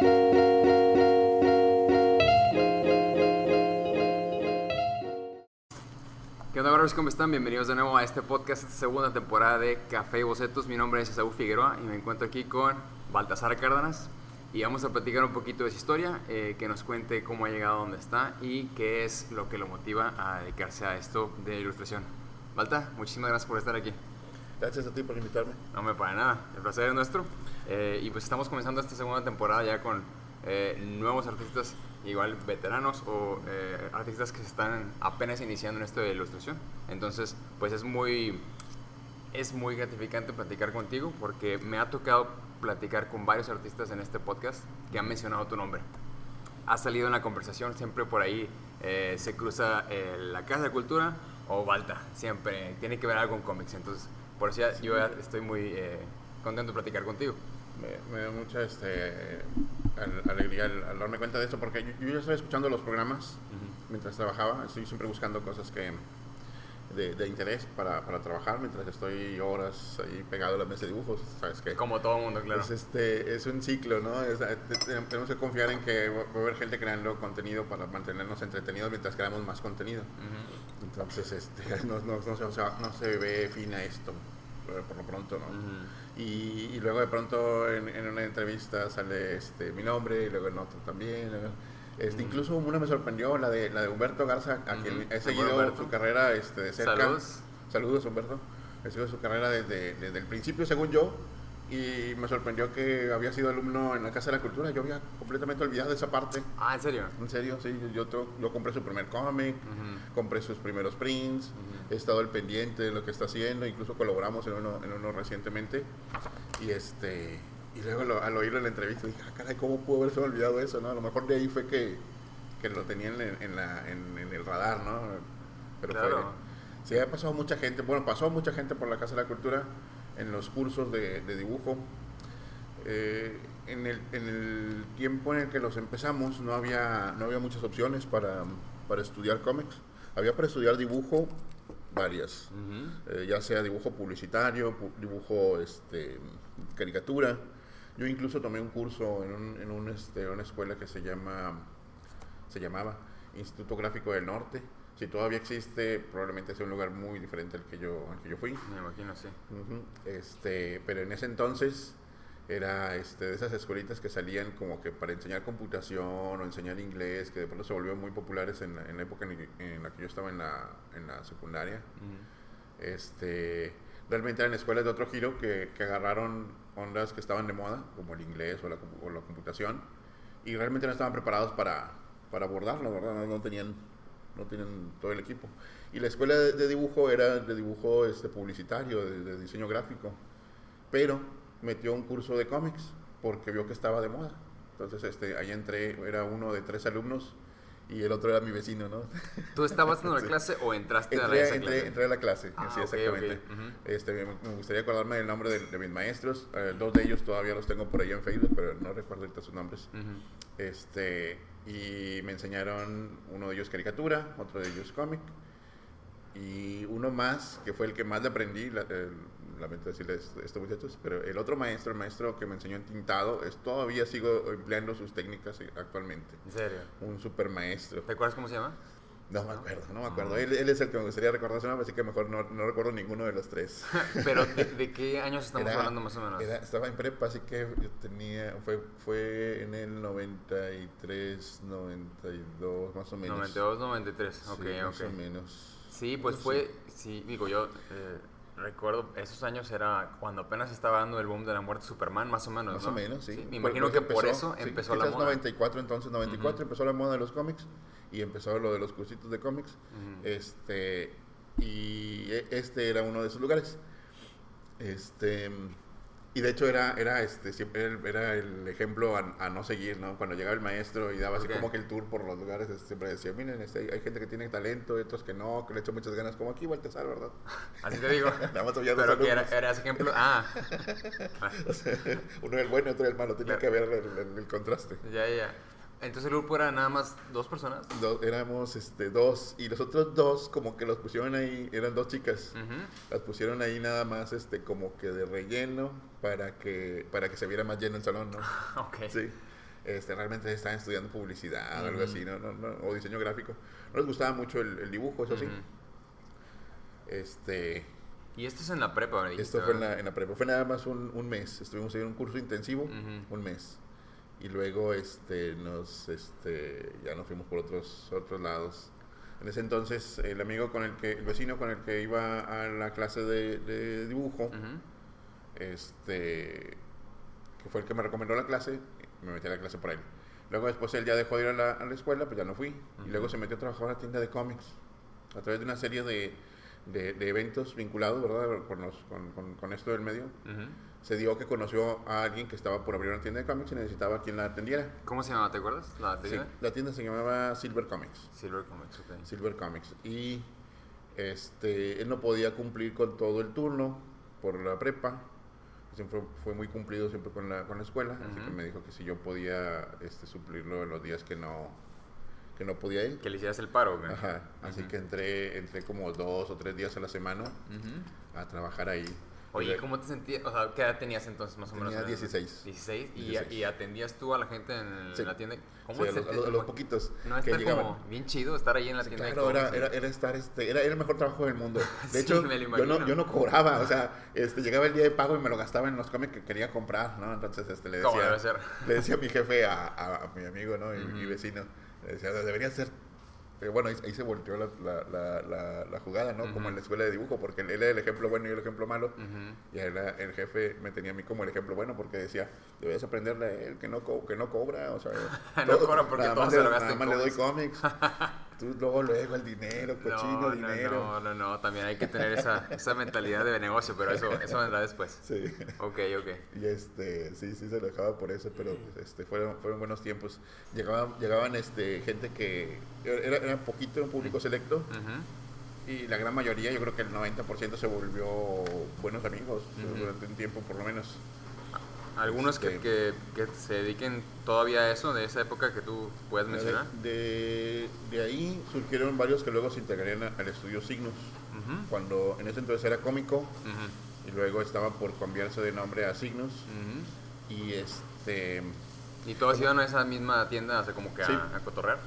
¿Qué onda, barros? ¿Cómo están? Bienvenidos de nuevo a este podcast, esta segunda temporada de Café y Bocetos. Mi nombre es Esaú Figueroa y me encuentro aquí con Baltasar Cárdenas y vamos a platicar un poquito de su historia, eh, que nos cuente cómo ha llegado a donde está y qué es lo que lo motiva a dedicarse a esto de ilustración. Balta, muchísimas gracias por estar aquí. Gracias a ti por invitarme. No me para nada, el placer es nuestro. Eh, y pues estamos comenzando esta segunda temporada ya con eh, nuevos artistas, igual veteranos o eh, artistas que están apenas iniciando en esto de ilustración. Entonces, pues es muy, es muy gratificante platicar contigo porque me ha tocado platicar con varios artistas en este podcast que han mencionado tu nombre. Ha salido en la conversación, siempre por ahí eh, se cruza eh, la Casa de Cultura o Balta, siempre tiene que ver algo con cómics. Entonces, por eso yo estoy muy eh, contento de platicar contigo. Me, me da mucha este, al- alegría al, al darme cuenta de eso, porque yo, yo ya estaba escuchando los programas mientras trabajaba. Estoy siempre buscando cosas que de, de interés para, para trabajar mientras estoy horas ahí pegado a la mesa de dibujos. ¿Sabes qué? Como todo mundo, claro. Es, este, es un ciclo, ¿no? Es- eh, te- te- tenemos que confiar en que va a haber gente creando contenido para mantenernos entretenidos mientras creamos más contenido. Ujú. Entonces, este, no, no, no se, o sea, no se ve fin a esto, eh, por lo pronto, ¿no? Ujú. Y, y luego de pronto en, en una entrevista sale este, mi nombre y luego en otro también. Este. Incluso una me sorprendió, la de, la de Humberto Garza, a quien he seguido Humberto. su carrera este, de cerca. Saludos. Saludos, Humberto. He seguido su carrera desde, desde el principio, según yo. Y me sorprendió que había sido alumno en la Casa de la Cultura. Yo había completamente olvidado esa parte. Ah, ¿en serio? En serio, sí. Yo, yo, yo compré su primer cómic, compré sus primeros prints, he estado al pendiente de lo que está haciendo, incluso colaboramos en uno, en uno recientemente. Y este y luego lo- al oírlo en la entrevista dije, ah, caray, ¿cómo pudo haberse olvidado eso? ¿no? A lo mejor de ahí fue que, que lo tenían en, en la- en- en el radar, ¿no? Pero fue- Claro. sí, ha pasado mucha gente, bueno, pasó mucha gente por la Casa de la Cultura en los cursos de, de dibujo. Eh, en, el, en el tiempo en el que los empezamos no había, no había muchas opciones para, para estudiar cómics. Había para estudiar dibujo varias, Ujú. eh, ya sea dibujo publicitario, pu- dibujo este, caricatura. Yo incluso tomé un curso en, un, en un, este, una escuela que se llama se llamaba Instituto Gráfico del Norte. Si todavía existe, probablemente sea un lugar muy diferente al que yo, al que yo fui. Me imagino, sí. Este, pero en ese entonces era este, de esas escuelitas que salían como que para enseñar computación o enseñar inglés, que de pronto se volvieron muy populares en, la- en la época en, la que yo estaba en la, en la secundaria. Este, realmente eran escuelas de otro giro que, que agarraron ondas que estaban de moda, como el inglés o la, computación, y realmente no estaban preparados para, para abordarlo, ¿verdad? No, no tenían, no tenían todo el equipo. Y la escuela de, dibujo era de dibujo este, publicitario, de, de diseño gráfico, pero metió un curso de cómics porque vio que estaba de moda. Entonces este, ahí entré, era uno de tres alumnos y el otro era mi vecino, ¿no? ¿Tú estabas en la Sí. clase o entraste a la entré, clase? entré a la clase, Ah, sí, exactamente. este, me, gustaría acordarme del nombre de, de mis maestros. eh, dos de ellos todavía los tengo por ahí en Facebook, pero no recuerdo ahorita sus nombres. Este, y me enseñaron uno de ellos caricatura, otro de ellos cómic. Y uno más, que fue el que más le aprendí, la- eh, lamento decirles esto muchachos, pero el otro maestro, el maestro que me enseñó en tintado, es, todavía sigo empleando sus técnicas eh, actualmente. ¿En serio? Un super maestro. ¿Te acuerdas cómo se llama? No me acuerdo, no me acuerdo. Él, él es el que me gustaría recordar su nombre, así que mejor no, no recuerdo ninguno de los tres. Pero ¿de, de qué años estamos Era- hablando más o menos? era- estaba en prepa, así que yo tenía, fue, fue en el 93, 92, más o menos. 92, 93. Sí, Ok, más ok. o menos. Sí, pues fue, sí, digo yo, eh, recuerdo, esos años era cuando apenas estaba dando el boom de la muerte de Superman, más o menos, Más ¿no? o menos, sí. me imagino fue que por eso sí, empezó la moda. 94, entonces 94 Ujú. empezó la moda de los cómics y empezó lo de los cursitos de cómics. Este, y e- este era uno de esos lugares. Este, y de hecho era, era, este, siempre era el- era el ejemplo a, a no seguir, ¿no? Cuando llegaba el maestro y daba así como que el tour por los lugares, este, siempre decía, miren, este, hay, gente que tiene talento, otros que no, que le echan muchas ganas, como aquí Baltasar, ¿verdad? Así te digo. Nada más había Pero que era, era ese ejemplo. Ah, O sea, uno era el bueno y otro era el malo, tenía Claro. que haber el, el- el contraste. ya, ya. Entonces el grupo era nada más dos personas. Do- éramos este, dos y los otros dos como que los pusieron ahí, eran dos chicas. Las pusieron ahí nada más este como que de relleno para que para que se viera más lleno el salón, ¿no? Ok. Sí. este, realmente estaban estudiando publicidad o algo así, ¿no? No, no, o diseño gráfico. No les gustaba mucho el, el dibujo, eso sí. Este, Y esto es en la prepa, ¿verdad? esto fue en la, en la prepa. Fue nada más un, un mes. Estuvimos en un curso intensivo, un mes. Y luego este, nos, este, ya nos fuimos por otros, otros lados. En ese entonces, el amigo con el que, el vecino con el que iba a la clase de, de dibujo, este, que fue el que me recomendó la clase, me metí a la clase por él. Luego después él ya dejó de ir a la, a la escuela, pues ya no fui. Y luego se metió a trabajar a una tienda de cómics, a través de una serie de, de, de eventos vinculados, ¿verdad? Con, los- con, con, con esto del medio. Se dio que conoció a alguien que estaba por abrir una tienda de cómics y necesitaba quien la atendiera. ¿Cómo se llama? ¿Te acuerdas? La Sí, tienda? la tienda se llamaba Silver Comics. Silver Comics, ok. Silver Comics. Y este, él no podía cumplir con todo el turno por la prepa. Siempre fue muy cumplido siempre con la, con la escuela. Así que me dijo que si yo podía este, suplirlo en los días que no, que no podía ir. Que le hicieras el paro, güey. Ajá. Así que entré, entré como dos o tres días a la semana a trabajar ahí. Oye, ¿cómo te sentías? O sea, ¿qué edad tenías entonces más o menos? Tenía en el- 16. 16. ¿Y, 16. y atendías tú a la gente en Sí. la tienda? ¿Cómo Sí, te a, los, a los- poquitos No que llegaban. como bien chido estar ahí en la tienda de Claro, era, era, era estar, este, era, era el mejor trabajo del mundo. De Sí, hecho, me lo yo no, yo no cobraba, o sea, este, llegaba el día de pago y me lo gastaba en los cómics que quería comprar, ¿no? Entonces, este, le decía, debe ser. le decía a mi jefe, a, a- a mi amigo, ¿no? Y, y Ujú. vecino, le decía, debería ser, eh, bueno, ahí, ahí se volteó la, la, la, jugada, ¿no? Como en la escuela de dibujo, porque él era el ejemplo bueno y yo el ejemplo malo. Ujú. Y él, el jefe me tenía a mí como el ejemplo bueno porque decía, debes aprenderle a él que no, co- que no cobra, o sea, No cobra porque nada todo más se lo gasta nada más le doy cómics. Tú luego, luego el dinero, cochino No, no, dinero. no, no, no, también hay que tener esa, esa mentalidad de negocio, pero eso, eso vendrá después. Sí. Ok, ok. Y este, sí, sí se lo dejaba por eso, pero este, fueron, fueron buenos tiempos. Llegaban, llegaban este, gente que era, era poquito, un público selecto, y la gran mayoría, yo creo que el 90% se volvió buenos amigos durante un tiempo por lo menos. Algunos que, que, que se dediquen todavía a eso, de esa época que tú puedes mencionar. De, de ahí surgieron varios que luego se integrarían al estudio Signos, cuando en ese entonces era cómico y luego estaba por cambiarse de nombre a Signos. Y este... Y todos iban a esa misma tienda, o sea, como que a, Sí. a cotorrear.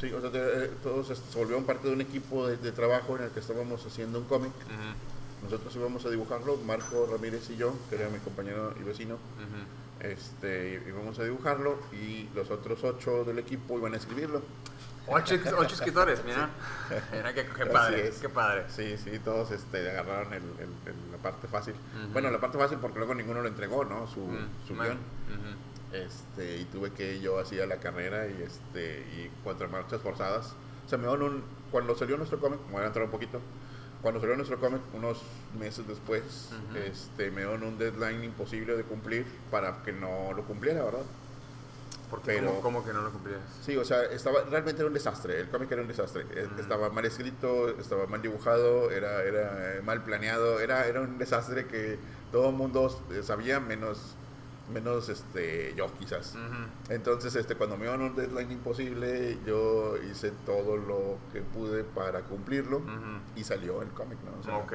Sí, o sea, de- eh, todos se volvieron parte de un equipo de trabajo en el que estábamos haciendo un cómic. Nosotros íbamos a dibujarlo, Marco Ramírez y yo, que era mi compañero y vecino, ujú. este, íbamos a dibujarlo y los otros ocho del equipo iban a escribirlo. Ocho, ocho escritores, mira. Mira qué, padre, qué padre. Sí, sí, todos este, agarraron el, el- el- la parte fácil. Bueno, la parte fácil porque luego ninguno lo entregó, ¿no? Su, Mm, su guion. Este, y tuve que yo hacía la carrera y este y cuatro marchas forzadas. Se me dieron un cuando salió nuestro cómic, me voy a entrar un poquito. Cuando salió nuestro cómic, unos meses después, este, me dieron un deadline imposible de cumplir para que no lo cumpliera, ¿verdad? Porque Pero- ¿cómo, cómo que no lo cumplías? Sí, o sea, estaba, realmente era un desastre, el cómic era un desastre. Ujú. Estaba mal escrito, estaba mal dibujado, era, era eh, mal planeado, era, era un desastre que todo el mundo eh, sabía, menos, menos este, yo quizás. Ujú. Entonces, este, cuando me dieron un deadline imposible, yo hice todo lo que pude para cumplirlo Ujú. y salió el cómic, ¿no? O sea.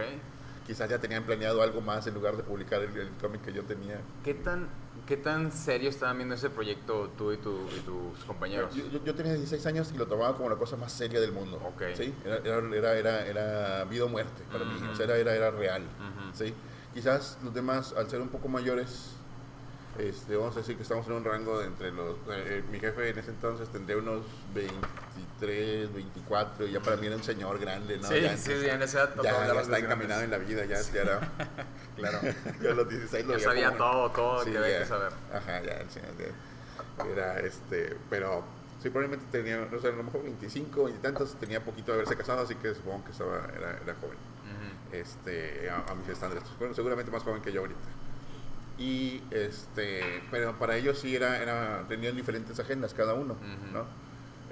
Quizás ya tenían planeado algo más en lugar de publicar el, el cómic que yo tenía. ¿Qué tan, ¿Qué tan serio estaban viendo ese proyecto tú y, tu, y tus compañeros? Yo, yo- yo tenía 16 años y lo tomaba como la cosa más seria del mundo. Ok. ¿sí? Era, era, era, era, vida o muerte para mí. Ujú. O sea, era, era, era real. ¿sí? Quizás los demás, al ser un poco mayores, este, vamos a decir que estamos en un rango de entre los... eh, mi jefe en ese entonces tendría unos 23, 24, y ya para mí era un señor grande, ¿no? Sí, ya, sí, ya en esa edad ya, ya los está grandes. encaminado en la vida, ya, ya era... Claro. yo a los 16 lo Ya sabía como- todo, todo Sí, que había ya. que saber. Ajá, ya, el señor de- era este, pero sí, probablemente tenía, no sé, a lo mejor 25 y tantos, tenía poquito de haberse casado, así que supongo que estaba, era, era joven, este, a, a mis estándares, bueno, seguramente más joven que yo ahorita. Y este, pero para ellos sí era, era tenían diferentes agendas cada uno. ¿no?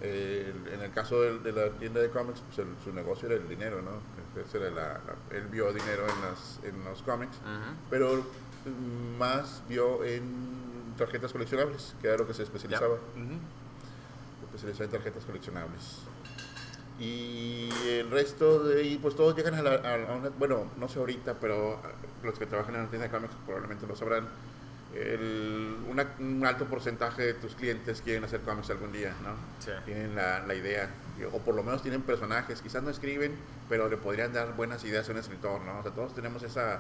Eh, en el caso de, la tienda de cómics, pues el- su negocio era el dinero, ¿no? Ese era la- la- él vio dinero en, las, en los cómics pero más vio en tarjetas coleccionables, que era lo que se especializaba, se especializaba en tarjetas coleccionables. Y el resto de ahí, pues todos llegan a, la, a- una, bueno, no sé ahorita, pero los que trabajan en la tienda de cómics probablemente lo sabrán, el- una- un alto porcentaje de tus clientes quieren hacer cómics algún día, ¿no? Sí. Tienen la, la idea, o por lo menos tienen personajes, quizás no escriben, pero le podrían dar buenas ideas a un escritor, ¿no? O sea, todos tenemos esa,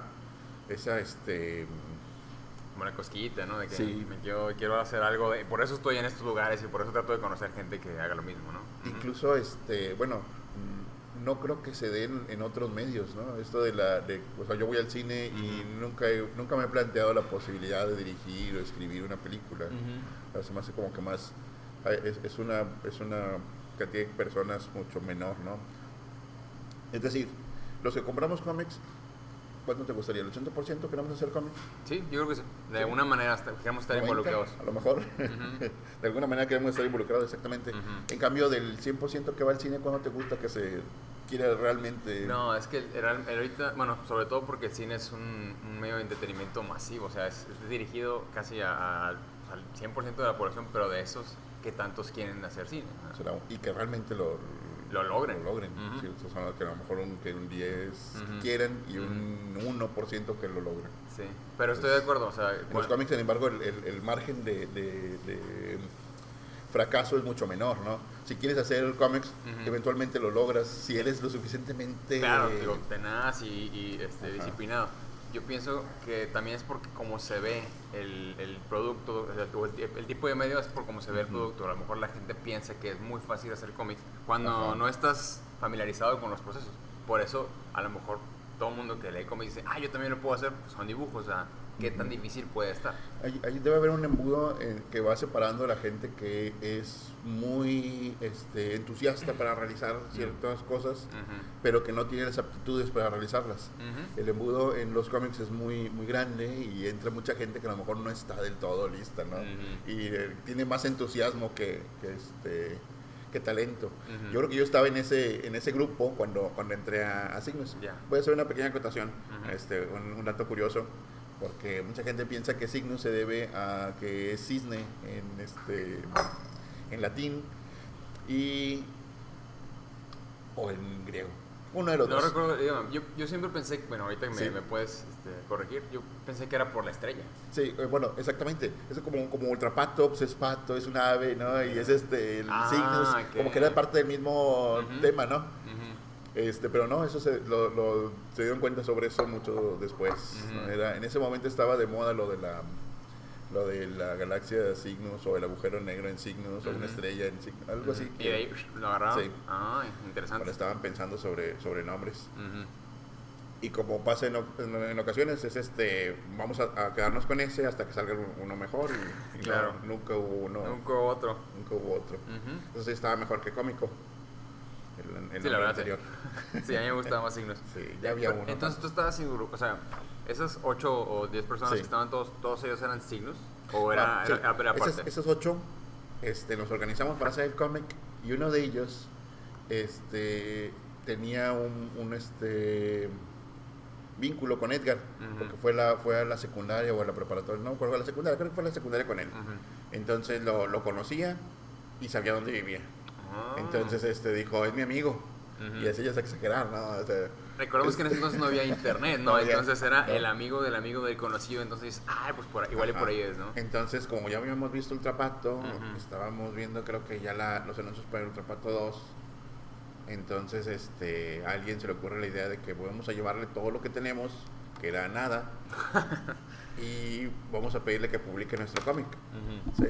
esa, este, Como una cosquillita, ¿no? De que Sí. me quiero, quiero hacer algo. De, por eso estoy en estos lugares y por eso trato de conocer gente que haga lo mismo, ¿no? Incluso, este, bueno, mm, no creo que se den en otros medios, ¿no? Esto de la, de, o sea, yo voy al cine y nunca, he- nunca me he planteado la posibilidad de dirigir o escribir una película. O sea, se me hace como que más, es, es una, es una cantidad de personas mucho menor, ¿no? Es decir, los que compramos cómics, ¿cuánto te gustaría? ¿El 80% queremos hacer cómics? Sí, yo creo que sí. De Sí. alguna manera hasta- queremos estar 90, involucrados. A lo mejor. de alguna manera queremos estar involucrados, exactamente. En cambio, del 100% que va al cine, ¿cuándo te gusta que se quiera realmente? No, es que el, el- el ahorita, bueno, sobre todo porque el cine es un, un medio de entretenimiento masivo, o sea, es, es dirigido casi a- a- al 100% de la población, pero de esos que tantos quieren hacer cine. y que realmente lo, Lo logren. Lo logren. Ujú. Sí, esos son los que a lo mejor un, que un 10 Ujú. quieren y un 1% que lo logren. Sí, pero estoy de acuerdo, o sea, En los cómics, sin embargo, el, el- el margen de, de- de fracaso es mucho menor, ¿no? Si quieres hacer cómics, eventualmente lo logras si eres lo suficientemente... claro, digo, tenaz y, y, este, disciplinado. Yo pienso que también es porque como se ve el, el producto, el, el tipo de medio es por cómo se ve el producto. A lo mejor la gente piensa que es muy fácil hacer cómics cuando no estás familiarizado con los procesos. Por eso, a lo mejor todo el mundo que lee cómics dice, ah, yo también lo puedo hacer, pues son dibujos, o sea, ¿qué tan difícil puede estar? Ahí, ahí debe haber un embudo eh, que va separando a la gente que es muy este, entusiasta para realizar ciertas cosas, Ujú. pero que no tiene las aptitudes para realizarlas. Ujú. El embudo en los cómics es muy, muy grande y entra mucha gente que a lo mejor no está del todo lista, ¿no? Ujú. Y eh, tiene más entusiasmo que, que, este, que talento. Ujú. Yo creo que yo estaba en ese, en ese grupo cuando, cuando entré a, a Signos. Ya. Voy a hacer una pequeña acotación, Ujú. este, un, un dato curioso, porque mucha gente piensa que Signos se debe a que es cisne en, este, en latín y o en griego. Uno de los No dos. recuerdo. Yo, yo siempre pensé, bueno, ahorita me, Sí. me puedes este, corregir, yo pensé que era por la estrella. Sí, eh, bueno, exactamente. Es como, como Ultrapato, pues es pato, es un ave, ¿no? Y es este, el Ah, como que era parte del mismo tema, ¿no? Ujú. Este, pero no, eso se, lo, lo- se dieron cuenta sobre eso mucho después. Era, en ese momento estaba de moda lo de la lo de la galaxia de signos o el agujero negro en signos o una estrella en signos, algo así. Y de ahí lo agarraron. Sí. Ah, cuando interesante. estaban pensando sobre, sobre nombres. Y como pasa en, en- en ocasiones, es este, vamos a, a quedarnos con ese hasta que salga uno mejor. Y, y no, Claro. nunca hubo uno, Nunca hubo otro. nunca hubo otro. Entonces estaba mejor que cómico. El, el Sí, la verdad, anterior. Sí, a mí me gustaban más signos. Sí, ya había uno. Entonces tú estabas sin grupo, o sea, esas 8 o 10 personas Sí. que estaban todos, todos ellos eran signos o era, Ah, sí. era, era Esos- aparte. Esos, ocho este, nos organizamos para hacer el cómic y uno de ellos este, tenía un, un, este, vínculo con Edgar, Ujú. porque fue, la, fue a la secundaria o a la preparatoria, no, fue a la secundaria, creo que fue a la secundaria con él. Ujú. Entonces lo, lo conocía y sabía dónde vivía. Ah. Entonces este, dijo, es mi amigo. Y así ya es exagerar, ¿no? O sea, Recordemos que en ese entonces no había internet, ¿no? No había. entonces era No. el amigo del amigo del conocido, entonces, ah, pues por, igual y por ahí es, ¿no? Entonces, como ya habíamos visto Ultrapato, estábamos viendo creo que ya la, los anuncios para Ultrapato 2. Entonces, este, a alguien se le ocurre la idea de que vamos a llevarle todo lo que tenemos, que era nada, y vamos a pedirle que publique nuestro cómic. ¿sí?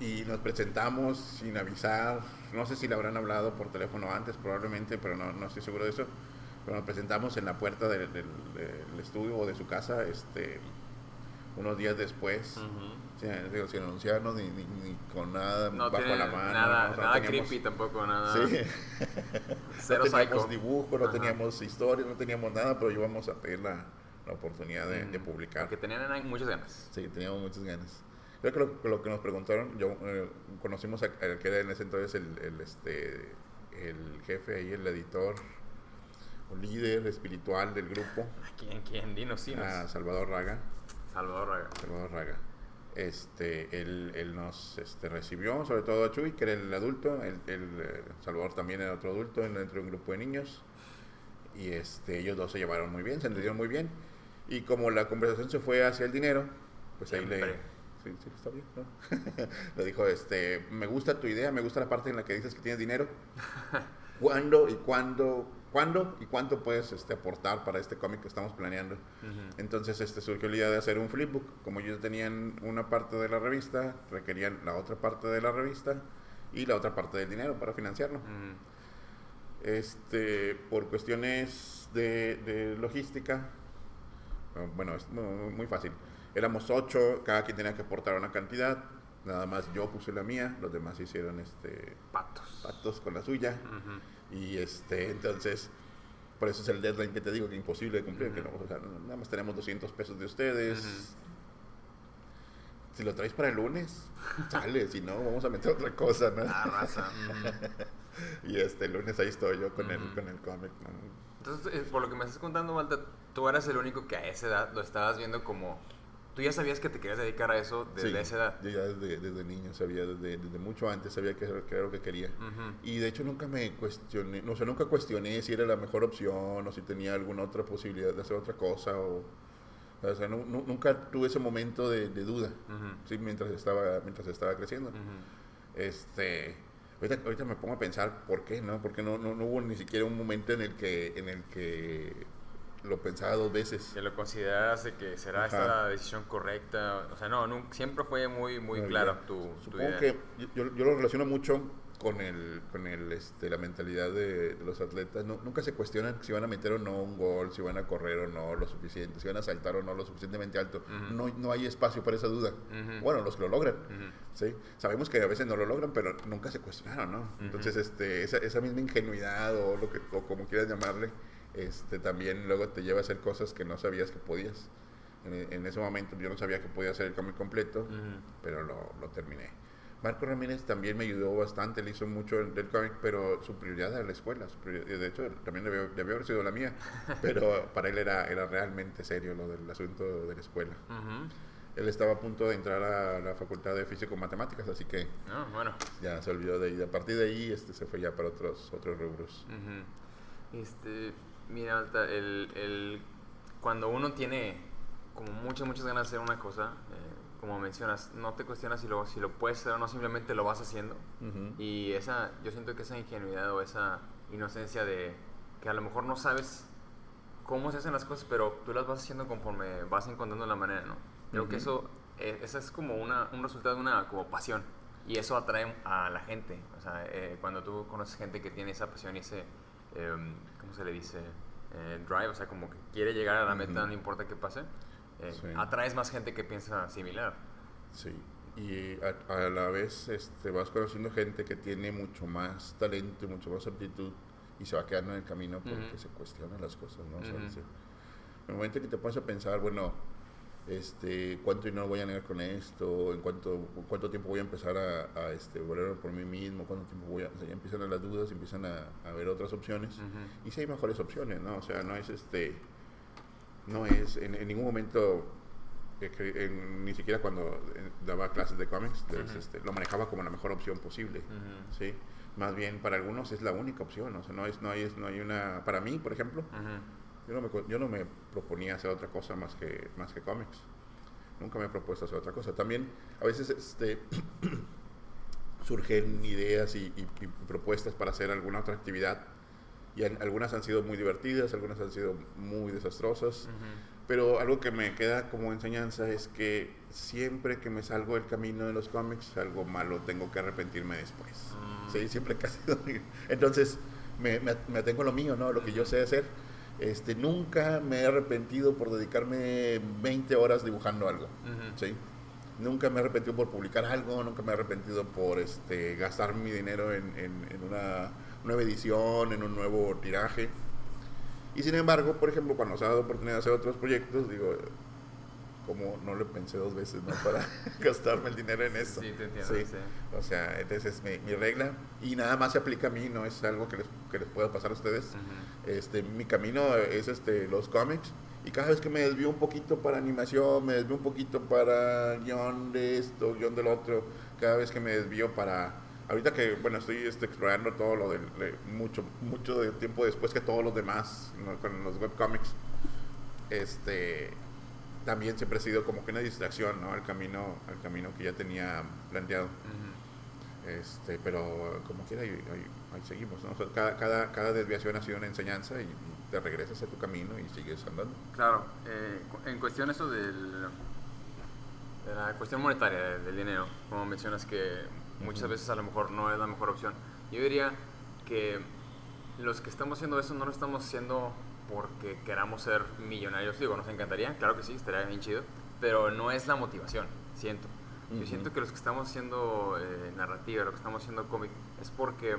Y nos presentamos sin avisar, no sé si le habrán hablado por teléfono antes, probablemente, pero no, no estoy seguro de eso. Pero nos presentamos en la puerta del, del- del estudio o de su casa este, unos días después. Ujú. Sin, digo, sin anunciarnos ni, ni, ni con nada No bajo la mano. nada, ¿no? Nada teníamos- creepy tampoco, nada. Sí. Cero no teníamos psycho. dibujo, no Ajá. teníamos historia, no teníamos nada, pero íbamos a pedir la, la oportunidad de, de Mm, publicar. Porque tenían muchas ganas. Sí, teníamos muchas ganas. Creo que lo, lo que nos preguntaron, yo eh, conocimos a- al que era en ese entonces el, el, este, el jefe ahí, el editor, o líder espiritual del grupo, ¿Quién? ¿Quién? Dinos, sí. a Salvador Raga. Salvador Raga. Salvador Raga. Este, él, él nos este, recibió, sobre todo a Chuy, que era el adulto, el, el, eh, Salvador también era otro adulto en- dentro de un grupo de niños, y este, ellos dos se llevaron muy bien, se entendieron muy bien, y como la conversación se fue hacia el dinero, pues ahí le... Sí, sí, está bien, ¿no? le dijo, este, me gusta tu idea, me gusta la parte en la que dices que tienes dinero. ¿Cuándo y cuándo, cuándo y cuánto puedes este, aportar para este cómic que estamos planeando? Entonces este, surgió la idea de hacer un flipbook. Como ellos tenían una parte de la revista, requerían la otra parte de la revista y la otra parte del dinero para financiarlo. Este, por cuestiones de, de logística, bueno, es mu- muy, fácil. Éramos ocho, cada quien tenía que aportar una cantidad. Nada más yo puse la mía, los demás hicieron este, Patos. pactos con la suya. Ujú. Y este, entonces, por eso es el deadline que te digo que imposible de cumplir. que Ujú. no, o sea, nada más tenemos 200 pesos de ustedes. Ujú. Si lo traes para el lunes, sale. si no, vamos a meter otra cosa, ¿no? La raza. Y este el lunes ahí estoy yo con, el, con el cómic. ¿no? Entonces, eh, por lo que me estás contando, Walter, tú eras el único que a esa edad lo estabas viendo como... Tú ya sabías que te querías dedicar a eso desde Sí, esa edad. Yo ya desde, desde niño sabía, desde, desde mucho antes sabía que, era lo que quería. Y de hecho nunca me cuestioné, no sé, nunca cuestioné si era la mejor opción o si tenía alguna otra posibilidad de hacer otra cosa o, o sea, nu- nu- nunca tuve ese momento de, de duda. ¿sí? mientras estaba mientras estaba creciendo. Este, ahorita, ahorita me pongo a pensar por qué, ¿no? Porque no, no, no hubo ni siquiera un momento en el que en el que lo pensaba dos veces. Que lo consideras de que será Ajá. esta la decisión correcta. O sea, no, nun- siempre fue muy, muy Muy clara tu, tu Supongo idea. que yo, yo lo relaciono mucho con el con el este la mentalidad de, de los atletas No- nunca se cuestionan si van a meter o no un gol si van a correr o no lo suficiente si van a saltar o no lo suficientemente alto Ujú. no, no hay espacio para esa duda Ujú. bueno los que lo logran Ujú. sí sabemos que a veces no lo logran pero nunca se cuestionaron no entonces este esa, esa misma ingenuidad o lo que o como quieras llamarle este también luego te lleva a hacer cosas que no sabías que podías en, en ese momento yo no sabía que podía hacer el cómic completo Ujú. pero lo, lo terminé. Marco Ramírez también me ayudó bastante, le hizo mucho del cómic, pero su prioridad era la escuela. de hecho, también debió, debió haber sido la mía, pero para él era, era realmente serio lo del asunto de la escuela. Ujú. Él estaba a punto de entrar a la facultad de físico-matemáticas, así que No, bueno. ya se olvidó de ahí. A partir de ahí este, se fue ya para otros, otros rubros. Ujú. Este, mira, el, el, cuando uno tiene como muchas, muchas ganas de hacer una cosa, eh, como mencionas, no te cuestionas si lo, si lo puedes hacer o no, simplemente lo vas haciendo. Ujú. Y esa, yo siento que esa ingenuidad o esa inocencia de que a lo mejor no sabes cómo se hacen las cosas, pero tú las vas haciendo conforme vas encontrando la manera, ¿no? Creo que Ujú. eso, eh, esa es como una, un resultado de una como pasión. Y eso atrae a la gente. O sea, eh, cuando tú conoces gente que tiene esa pasión y ese, em, ¿cómo se le dice? Eh, drive, o sea, como que quiere llegar a la meta, Ujú. no importa qué pase, eh, Sí. atraes más gente que piensa similar. Sí, y a, a la vez este, vas conociendo gente que tiene mucho más talento y mucho más aptitud y se va quedando en el camino porque Ujú. se cuestionan las cosas, ¿no? O sea, Ujú. dice, en el momento que te pones a pensar, bueno, este, ¿cuánto dinero voy a ganar con esto? ¿En cuánto, cuánto tiempo voy a empezar a, a, este, valerme por mí mismo? ¿Cuánto tiempo voy a...? O sea, ya empiezan a las dudas, empiezan a, a ver otras opciones. Y si hay mejores opciones, ¿no? O sea, no es este. No es en, en ningún momento, en- ni siquiera cuando eh, daba clases de cómics, este, lo manejaba como la mejor opción posible. ¿sí? Más bien para algunos es la única opción, o sea, no, es, no, hay, no hay una. Para mí, por ejemplo. Yo no me, yo no me proponía hacer otra cosa más que, más que cómics. Nunca me he propuesto hacer otra cosa. También a veces este, surgen ideas y, y- y propuestas para hacer alguna otra actividad. Y an- algunas han sido muy divertidas, algunas han sido muy desastrosas. Ujú. Pero algo que me queda como enseñanza es que siempre que me salgo del camino de los cómics, algo malo tengo que arrepentirme después. Mm. Sí, siempre casi. Entonces, me, me, me atengo a lo mío, ¿no? Lo que yo sé hacer. Este, nunca me he arrepentido por dedicarme 20 horas dibujando algo. ¿sí? Nunca me he arrepentido por publicar algo, nunca me he arrepentido por este, gastar mi dinero en, en- en una nueva edición, en un nuevo tiraje. Y sin embargo, por ejemplo, cuando se ha dado oportunidad de hacer otros proyectos, digo, como no le pensé dos veces, ¿no? Para gastarme el dinero en esto. Sí, te entiendo, Sí. sí. O sea, entonces es mi, mi regla y nada más se aplica a mí, no es algo que les, que les pueda pasar a ustedes. Ujú. Este, mi camino es este, los cómics y cada vez que me desvío un poquito para animación, me desvío un poquito para guion de esto, guion del otro, cada vez que me desvío para... Ahorita que, bueno, estoy este, explorando todo lo del... de- mucho, mucho de tiempo después que todos los demás, ¿no? con los webcomics, este... también siempre ha sido como que una distracción, ¿no? Al camino, al camino que ya tenía planteado. Este, pero como quiera, ahí, seguimos, ¿no? cada, cada, cada, desviación ha sido una enseñanza y, te regresas a tu camino y sigues andando. Claro, eh, en cuestión eso del, de la cuestión monetaria del dinero, como mencionas que muchas veces a lo mejor no es la mejor opción, yo diría que los que estamos haciendo eso no lo estamos haciendo porque queramos ser millonarios. Digo, nos encantaría, claro que sí, estaría bien chido, pero no es la motivación, siento. Yo siento que los que estamos haciendo eh, narrativa, lo que estamos haciendo cómic, es porque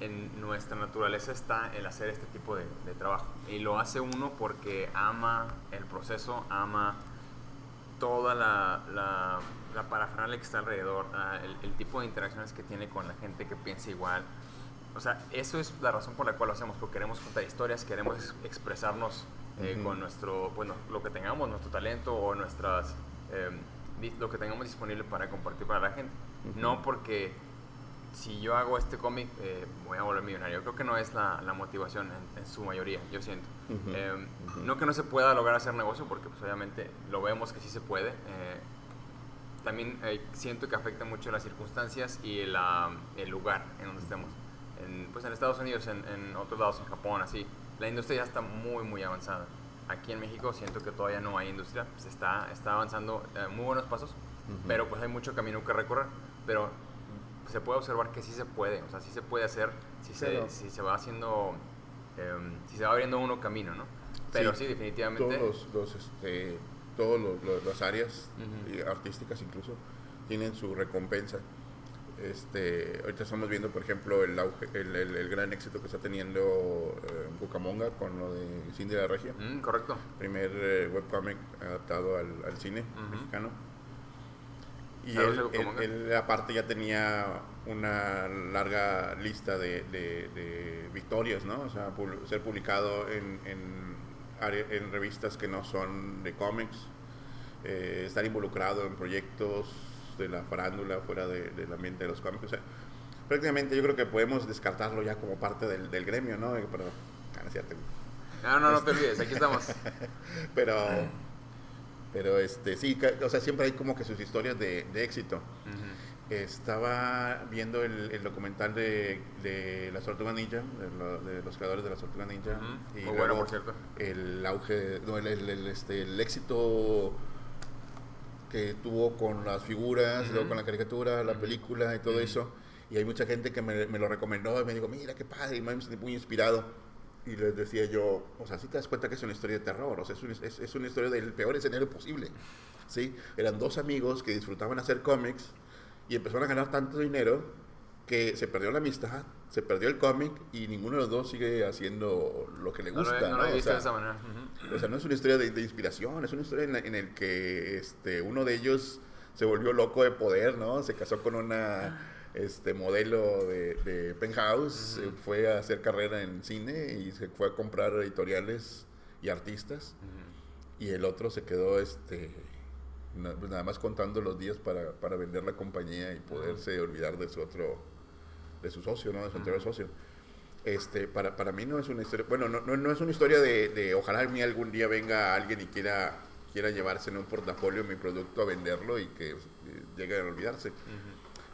en nuestra naturaleza está el hacer este tipo de, trabajo. Y lo hace uno porque ama el proceso, ama toda la, la, la parafernalia que está alrededor, ah, el, el, tipo de interacciones que tiene con la gente que piensa igual, o sea, eso es la razón por la cual lo hacemos, porque queremos contar historias, queremos expresarnos eh, con nuestro, bueno, lo que tengamos, nuestro talento o nuestras, em, lo que tengamos disponible para compartir para la gente. No porque si yo hago este cómic eh, voy a volver millonario. Creo que no es la, la motivación en, su mayoría, yo siento. Em, no que no se pueda lograr hacer negocio, porque pues obviamente lo vemos que sí se puede. Eh, también siento que afecta mucho las circunstancias y el lugar en donde estemos en, pues en Estados Unidos, en, en, otros lados, en Japón, así, la industria ya está muy, muy avanzada. Aquí en México siento que todavía no hay industria, se pues está, está avanzando eh, muy buenos pasos, pero pues hay mucho camino que recorrer, pero se puede observar que sí se puede, o sea, sí se puede hacer, si se, si se va haciendo, em, si se va abriendo uno camino, ¿no? Pero sí, definitivamente... Todos los, este, todos los, las áreas artísticas incluso tienen su recompensa. Este, ahorita estamos viendo, por ejemplo, el, auge, el, el, gran éxito que está teniendo eh, Bucamonga con lo de Cindy la Regia. Mm, correcto. Primer eh, webcomic adaptado al, al cine mexicano. Y él, aparte ya tenía una larga lista de, de, victorias, ¿no? O sea, ser publicado en, en, en, revistas que no son de cómics, eh, estar involucrado en proyectos de la farándula, fuera de, del ambiente de los cómics. O sea, prácticamente yo creo que podemos descartarlo ya como parte del, del gremio, ¿no? Pero, ah, no, no, no, te olvides, aquí estamos. pero, pero este, sí, o sea, siempre hay como que sus historias de, de éxito. Estaba viendo el, el documental de, de La Tortuga Ninja, de, los creadores de La Tortuga Ninja. y Muy bueno, por cierto. El auge, no, el, el, este, el éxito que tuvo con las figuras, luego con la caricatura, la película y todo eso. Y hay mucha gente que me, me, lo recomendó y me dijo, mira qué padre, y me sentí muy inspirado. Y les decía yo, o sea, si te das cuenta que es una historia de terror, o sea, es, es, es una historia del peor escenario posible. ¿sí? Eran dos amigos que disfrutaban hacer cómics y empezaron a ganar tanto dinero que se perdió la amistad, se perdió el cómic y ninguno de los dos sigue haciendo lo que le gusta. No, no, no, o, sea, de esa manera. o sea, no es una historia de, inspiración, es una historia en, la, en, el que este, uno de ellos se volvió loco de poder, ¿no? Se casó con una este, modelo de, de penthouse, fue a hacer carrera en cine y se fue a comprar editoriales y artistas. Y el otro se quedó este, pues nada más contando los días para, para vender la compañía y poderse olvidar de su otro de su socio, ¿no? De su anterior socio. Este, para, para mí no es una historia, bueno, no, no, es una historia de, de, ojalá a mí algún día venga alguien y quiera, quiera llevarse en un portafolio mi producto a venderlo y que eh, llegue a olvidarse.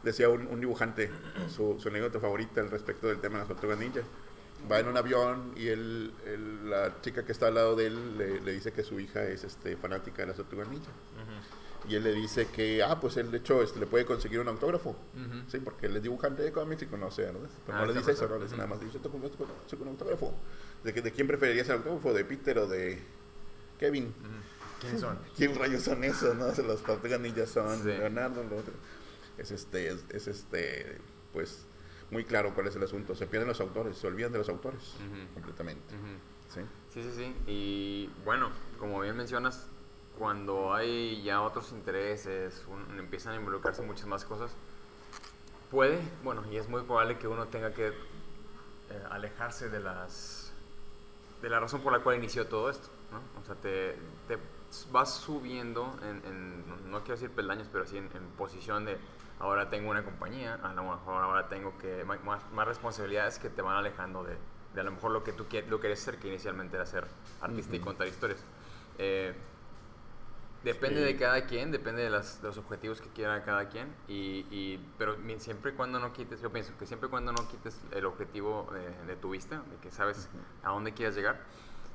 Decía un, un dibujante, su, su, anécdota favorita al respecto del tema de las tortugas ninja. Va en un avión y él, la chica que está al lado de él le, le, dice que su hija es este, fanática de las tortugas ninja y él le dice que, ah, pues él de hecho este, le puede conseguir un autógrafo, ¿sí? Porque él es dibujante de cómics y conoce, ¿no? Pero no ah, le dice eso, no le dice nada más, dice, ¿tú un autógrafo? ¿De, ¿De quién preferirías el autógrafo? ¿De Peter o de Kevin? ¿Quién son? ¿Quién rayos son esos, no? Se los ya son Leonardo, lo otro. Es este, es, este, pues, muy claro cuál es el asunto. Se pierden los autores, se olvidan de los autores completamente. ¿sí? sí, sí, sí. Y bueno, como bien mencionas, cuando hay ya otros intereses, empiezan a involucrarse muchas más cosas, puede, bueno, y es muy probable que uno tenga que eh, alejarse de las de la razón por la cual inició todo esto, ¿no? O sea, te, te vas subiendo en, no quiero decir peldaños, pero sí en, posición de ahora tengo una compañía, a lo mejor ahora tengo que más, más responsabilidades que te van alejando de, de, a lo mejor lo que tú lo quieres ser, que inicialmente era ser artista y contar historias. Eh, Depende Sí. de cada quien, depende de, las- de los objetivos que quiera cada quien, y, y- pero siempre y cuando no quites, yo pienso que siempre y cuando no quites el objetivo de, de tu vista, de que sabes a dónde quieres llegar,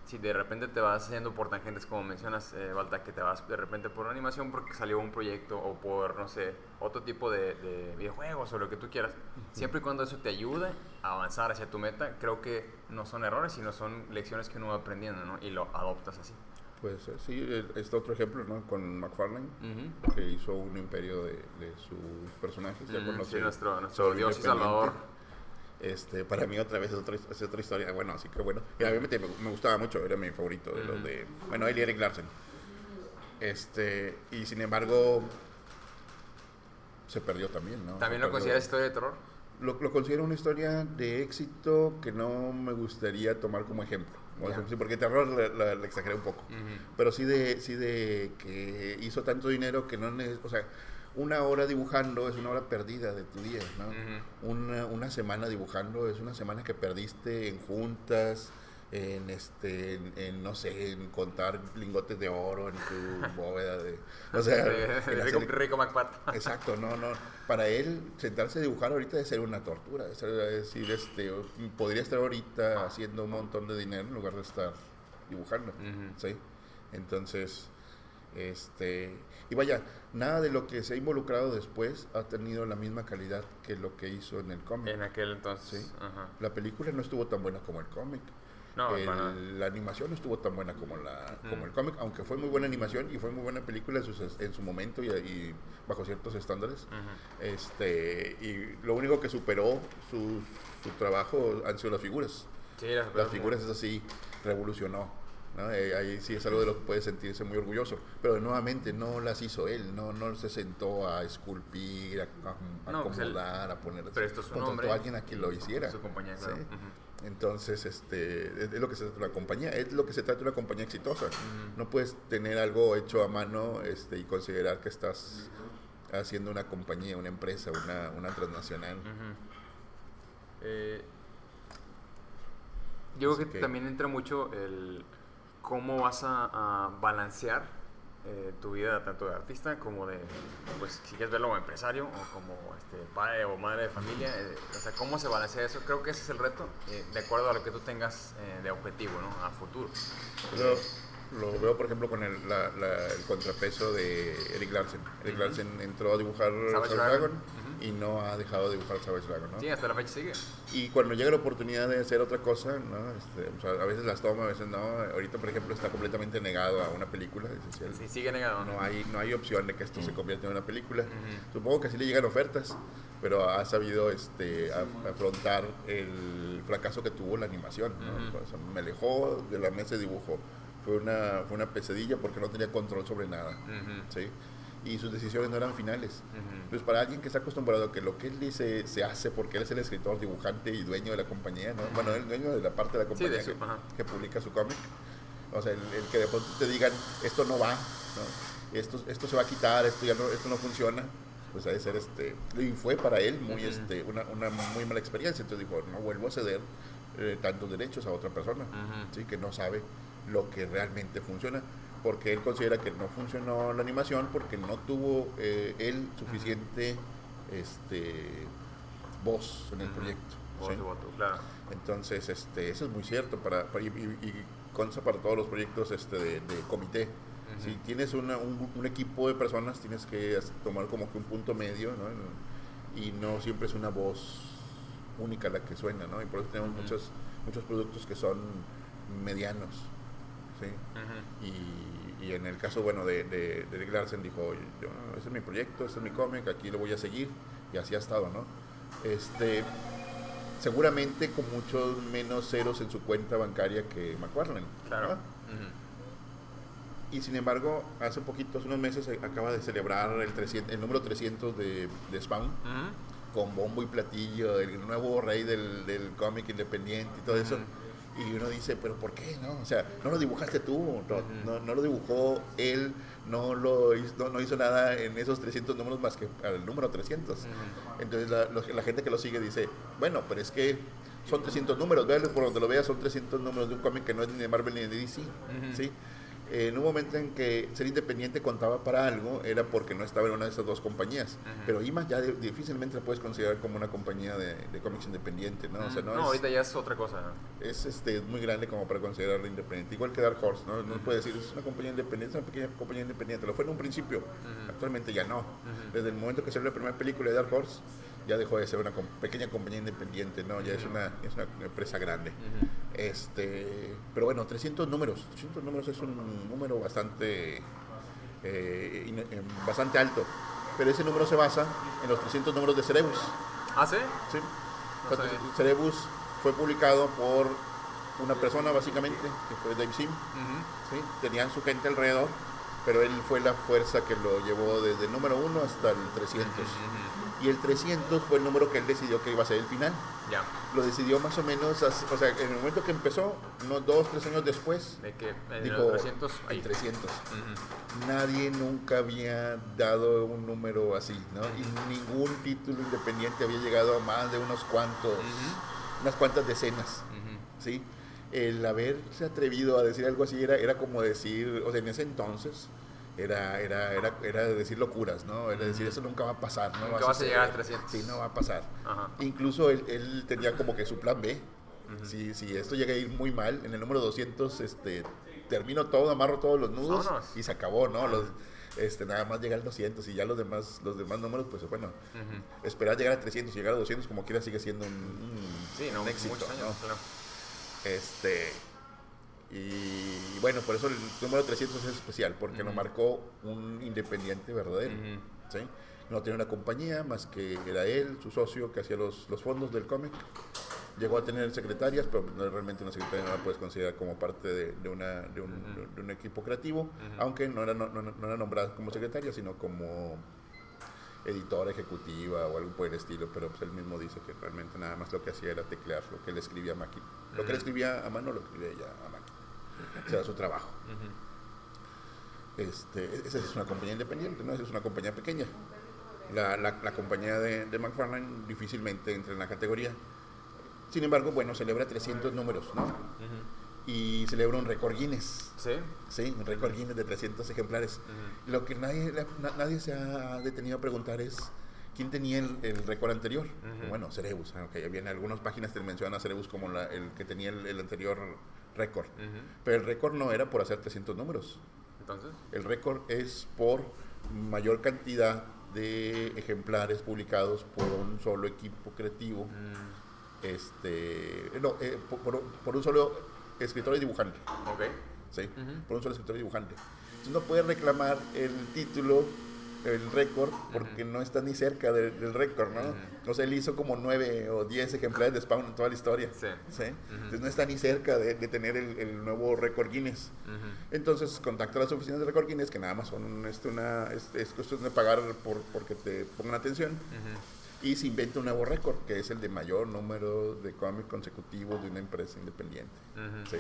si de repente te vas yendo por tangentes, como mencionas, eh, Balta, que te vas de repente por animación porque salió un proyecto o por, no sé, otro tipo de, de videojuegos o lo que tú quieras, siempre y cuando eso te ayude a avanzar hacia tu meta, creo que no son errores, sino son lecciones que uno va aprendiendo, ¿no? Y lo adoptas así. Pues eh, sí, eh, está otro ejemplo, ¿no? Con McFarlane, que hizo un imperio de, de sus personajes. con los sí, nuestro, nuestro Dios y. Salvador. Este, para mí otra vez es otra, es otra historia. Bueno, así que bueno. Y obviamente me, me gustaba mucho, era mi favorito de los Ujú. de... Bueno, él y Eric Larsen. Este, y sin embargo, se perdió también, ¿no? ¿También lo consideras historia de terror? Lo, lo considero una historia de éxito que no me gustaría tomar como ejemplo. O sea, Ya. sí, porque terror la, la- la exageré un poco. Pero sí de, sí de que hizo tanto dinero que no... O sea, una hora dibujando es una hora perdida de tu día, ¿no? Una, una semana dibujando es una semana que perdiste en juntas, en este, en, en, no sé, en contar lingotes de oro en tu bóveda de, o sea, De- Rico, Rico McPat. exacto, no, no, para él sentarse a dibujar ahorita debe ser una tortura, es decir, este, podría estar ahorita haciendo un montón de dinero en lugar de estar dibujando. ¿sí? Entonces, este, y vaya, nada de lo que se ha involucrado después ha tenido la misma calidad que lo que hizo en el cómic. En aquel entonces. Sí. La película no estuvo tan buena como el cómic. No, El- para la animación no estuvo tan buena como, la, como Mm. el cómic, aunque fue muy buena animación y fue muy buena película en, sus- en su momento y, y bajo ciertos estándares. Ujú. Este, y lo único que superó su, su trabajo han sido las figuras. Sí, las, Las figuras, eso sí, revolucionó. ¿no? Eh, ahí sí es algo de lo que puede sentirse muy orgulloso. Pero nuevamente no las hizo él, no, no se sentó a esculpir, a, a No, pues él acomodar, a poner. prestó su contrató nombre. a alguien a quien lo hiciera. Su compañía, Sí. claro. Ujú. Entonces, este, es, lo que se trata de una compañía, es lo que se trata de una compañía exitosa. No puedes tener algo hecho a mano este, y considerar que estás haciendo una compañía, una empresa, una, una transnacional. Eh, yo creo que, que- también entra mucho el cómo vas a, a balancear eh, tu vida tanto de artista como de, pues si quieres verlo como empresario o como este, padre o madre de familia. eh, o sea, cómo se balancea eso. Creo que ese es el reto, eh, de acuerdo a lo que tú tengas eh, de objetivo, ¿no? A futuro. Lo, lo veo, por ejemplo, con el, la- la- el contrapeso de Eric Larsen. Eric. Larsen entró a dibujar Savage Savage Dragon. Dragon, Ujú. Y no ha dejado de dibujar Savage Dragon, ¿no? Sí, hasta la fecha sigue. Y cuando llega la oportunidad de hacer otra cosa, ¿no? Este, o sea, a veces las toma, a veces no. Ahorita, por ejemplo, está completamente negado a una película. él- Sí, sigue negado. no hay, no hay opción de que esto se convierta en una película. Supongo que así le llegan ofertas, pero ha sabido este, af- afrontar el fracaso que tuvo la animación. ¿no? Ujú. O sea, me alejó de la mesa de dibujo. Fue una, fue una pesadilla porque no tenía control sobre nada. ¿sí? Y sus decisiones no eran finales. Ujú. Entonces, para alguien que está acostumbrado a que lo que él dice se hace porque él es el escritor, dibujante y dueño de la compañía, ¿no? bueno, el dueño de la parte de la Sí, de compañía que, que publica su cómic, o sea, el, el que de pronto te digan, esto no va, ¿no? esto, esto se va a quitar, esto ya no, esto no funciona, pues ha de ser este, y fue para él muy, Ujú. este, una, una muy mala experiencia, entonces dijo, no vuelvo a ceder eh, tantos derechos a otra persona, Ujú. ¿sí? que no sabe lo que realmente funciona, porque él considera que no funcionó la animación porque no tuvo eh, él suficiente este, voz en el proyecto. Voz ¿sí? claro. Entonces, este, eso es muy cierto para, para- y, y- consta para todos los proyectos este, de, de comité. Si tienes una- un, un equipo de personas, tienes que tomar como que un punto medio, ¿no? Y no siempre es una voz única la que suena, ¿no? Y por eso tenemos muchos, muchos productos que son medianos, Y, y en el caso, bueno, de, de, de Rick Larsen dijo, "Oye, yo, ese es mi proyecto, este es mi cómic, aquí lo voy a seguir, y así ha estado, ¿no? Este, seguramente con muchos menos ceros en su cuenta bancaria que McFarlane. Claro. Y sin embargo, hace poquitos, unos meses, acaba de celebrar el, 300 el número 300 de, de Spawn, con bombo y platillo, el nuevo rey del, del cómic independiente y todo eso. Y uno dice, pero ¿por qué no? O sea, no lo dibujaste tú, no, no, no lo dibujó él, no, lo hizo, no, no hizo nada en esos 300 números más que al número 300. Ujú. Entonces la, lo- la gente que lo sigue dice, bueno, pero es que son 300 números, véalo por donde lo veas, son 300 números de un cómic que no es ni de Marvel ni de DC. ¿sí? Eh, en un momento en que ser independiente contaba para algo, era porque no estaba en una de esas dos compañías. Pero IMA ya de- difícilmente la puedes considerar como una compañía de, de cómics independiente, ¿no? O sea, no, no, es, ahorita ya es otra cosa. ¿no? es este, muy grande como para considerarla independiente. Igual que Dark Horse, ¿no? No puede decir, es una compañía independiente, es una pequeña compañía independiente. Lo fue en un principio, actualmente ya no. Desde el momento que salió la primera película de Dark Horse, ya dejó de ser una com- pequeña compañía independiente, ¿no? Ya es una, es una empresa grande. Este, pero bueno, 300 números. 300 números es un número bastante, eh, in- eh, bastante alto. Pero ese número se basa en los 300 números de Cerebus. ¿Ah, sí? ¿sí? No O sea, sabía. Cerebus fue publicado por una persona básicamente, que fue Dave Sim. ¿sí? Tenían su gente alrededor, pero él fue la fuerza que lo llevó desde el número 1 hasta el 300. Ujú. Y el 300 fue el número que él decidió que iba a ser el final Ya. lo decidió más o menos, o sea, en el momento que empezó, unos dos, tres años después, De que en dijo los 300. el ahí. 300. Ujú. Nadie nunca había dado un número así, ¿no? Y ningún título independiente había llegado a más de unos cuantos, Ujú. unas cuantas decenas. ¿sí? El haberse atrevido a decir algo así era, era como decir, o sea, en ese entonces, era, era, era, era decir locuras, ¿no? Era decir, eso nunca va a pasar, ¿no? Nunca va vas a llegar suceder". 300. Sí, no va a pasar. Ajá. Incluso él, él tenía como que su plan B. Ujú. si, si esto llega a ir muy mal, en el número 200 este, termino todo, amarro todos los nudos Vámonos. y se acabó, ¿no? Los, este, nada más llega al 200 y ya los demás, los demás números, pues bueno, Ujú. esperar llegar a 300 y llegar a 200 como quiera sigue siendo un, un- Sí, no, un éxito, años, ¿no? claro. Este, y bueno, por eso el número 300 es especial, porque lo marcó un independiente verdadero. ¿sí? No tenía una compañía más que era él, su socio, que hacía los, los fondos del cómic. Llegó a tener secretarias, pero no, realmente una secretaria no la puedes considerar como parte de, de una, de, un, Ujú. de un equipo creativo, aunque no era, no, era nombrada como secretaria, sino como editora ejecutiva o algo por el estilo, pero pues él mismo dice que realmente nada más lo que hacía era teclear lo que él escribía a máquina. Lo que él escribía a mano lo escribía ella a máquina. Sea, su trabajo. Este, esa es una compañía independiente, ¿no? Esa es una compañía pequeña. La, la, la compañía de, de McFarlane difícilmente entra en la categoría. Sin embargo, bueno, celebra 300 números, ¿no? Y celebra un récord Guinness. Sí. Sí, un récord Guinness de 300 ejemplares. Lo que nadie, na- nadie se ha detenido a preguntar es quién tenía el, el récord anterior. Ujú. Bueno, Cerebus, aunque había en algunas páginas te mencionan a Cerebus como la- el que tenía el, el anterior récord. Pero el récord no era por hacer 300 números. Entonces. El récord es por mayor cantidad de ejemplares publicados por un solo equipo creativo. Mm, Este, no, eh, por, por- un solo escritor y dibujante. ok. ¿sí? Por un solo escritor y dibujante. Entonces no puede reclamar el título, el récord, porque no está ni cerca de- del récord, ¿no? Ujú. O sea, él hizo como nueve o diez ejemplares de Spawn en toda la historia. Sí. Entonces no está ni cerca de, de tener el, el nuevo récord Guinness. Entonces contacta a las oficinas de récord Guinness, que nada más son este, una, es, es cuestión de pagar por, porque te pongan atención. Y se inventa un nuevo récord, que es el de mayor número de cómics consecutivos de una empresa independiente. Ujú. ¿sí?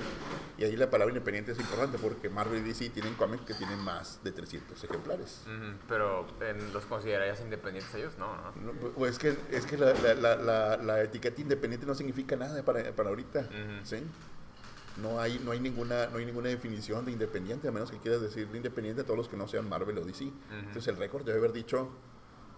Y ahí la palabra independiente es importante porque Marvel y DC tienen cómics que tienen más de 300 ejemplares. Ujú. Pero en- los considerarías independientes ellos, no, no. No, Pues es que, es que la, la- la- la- etiqueta independiente no significa nada para, para ahorita. Ujú. ¿sí? No hay, no, hay ninguna, no hay ninguna definición de independiente, a menos que quieras decir independiente a todos los que no sean Marvel o DC. Entonces el récord debe haber dicho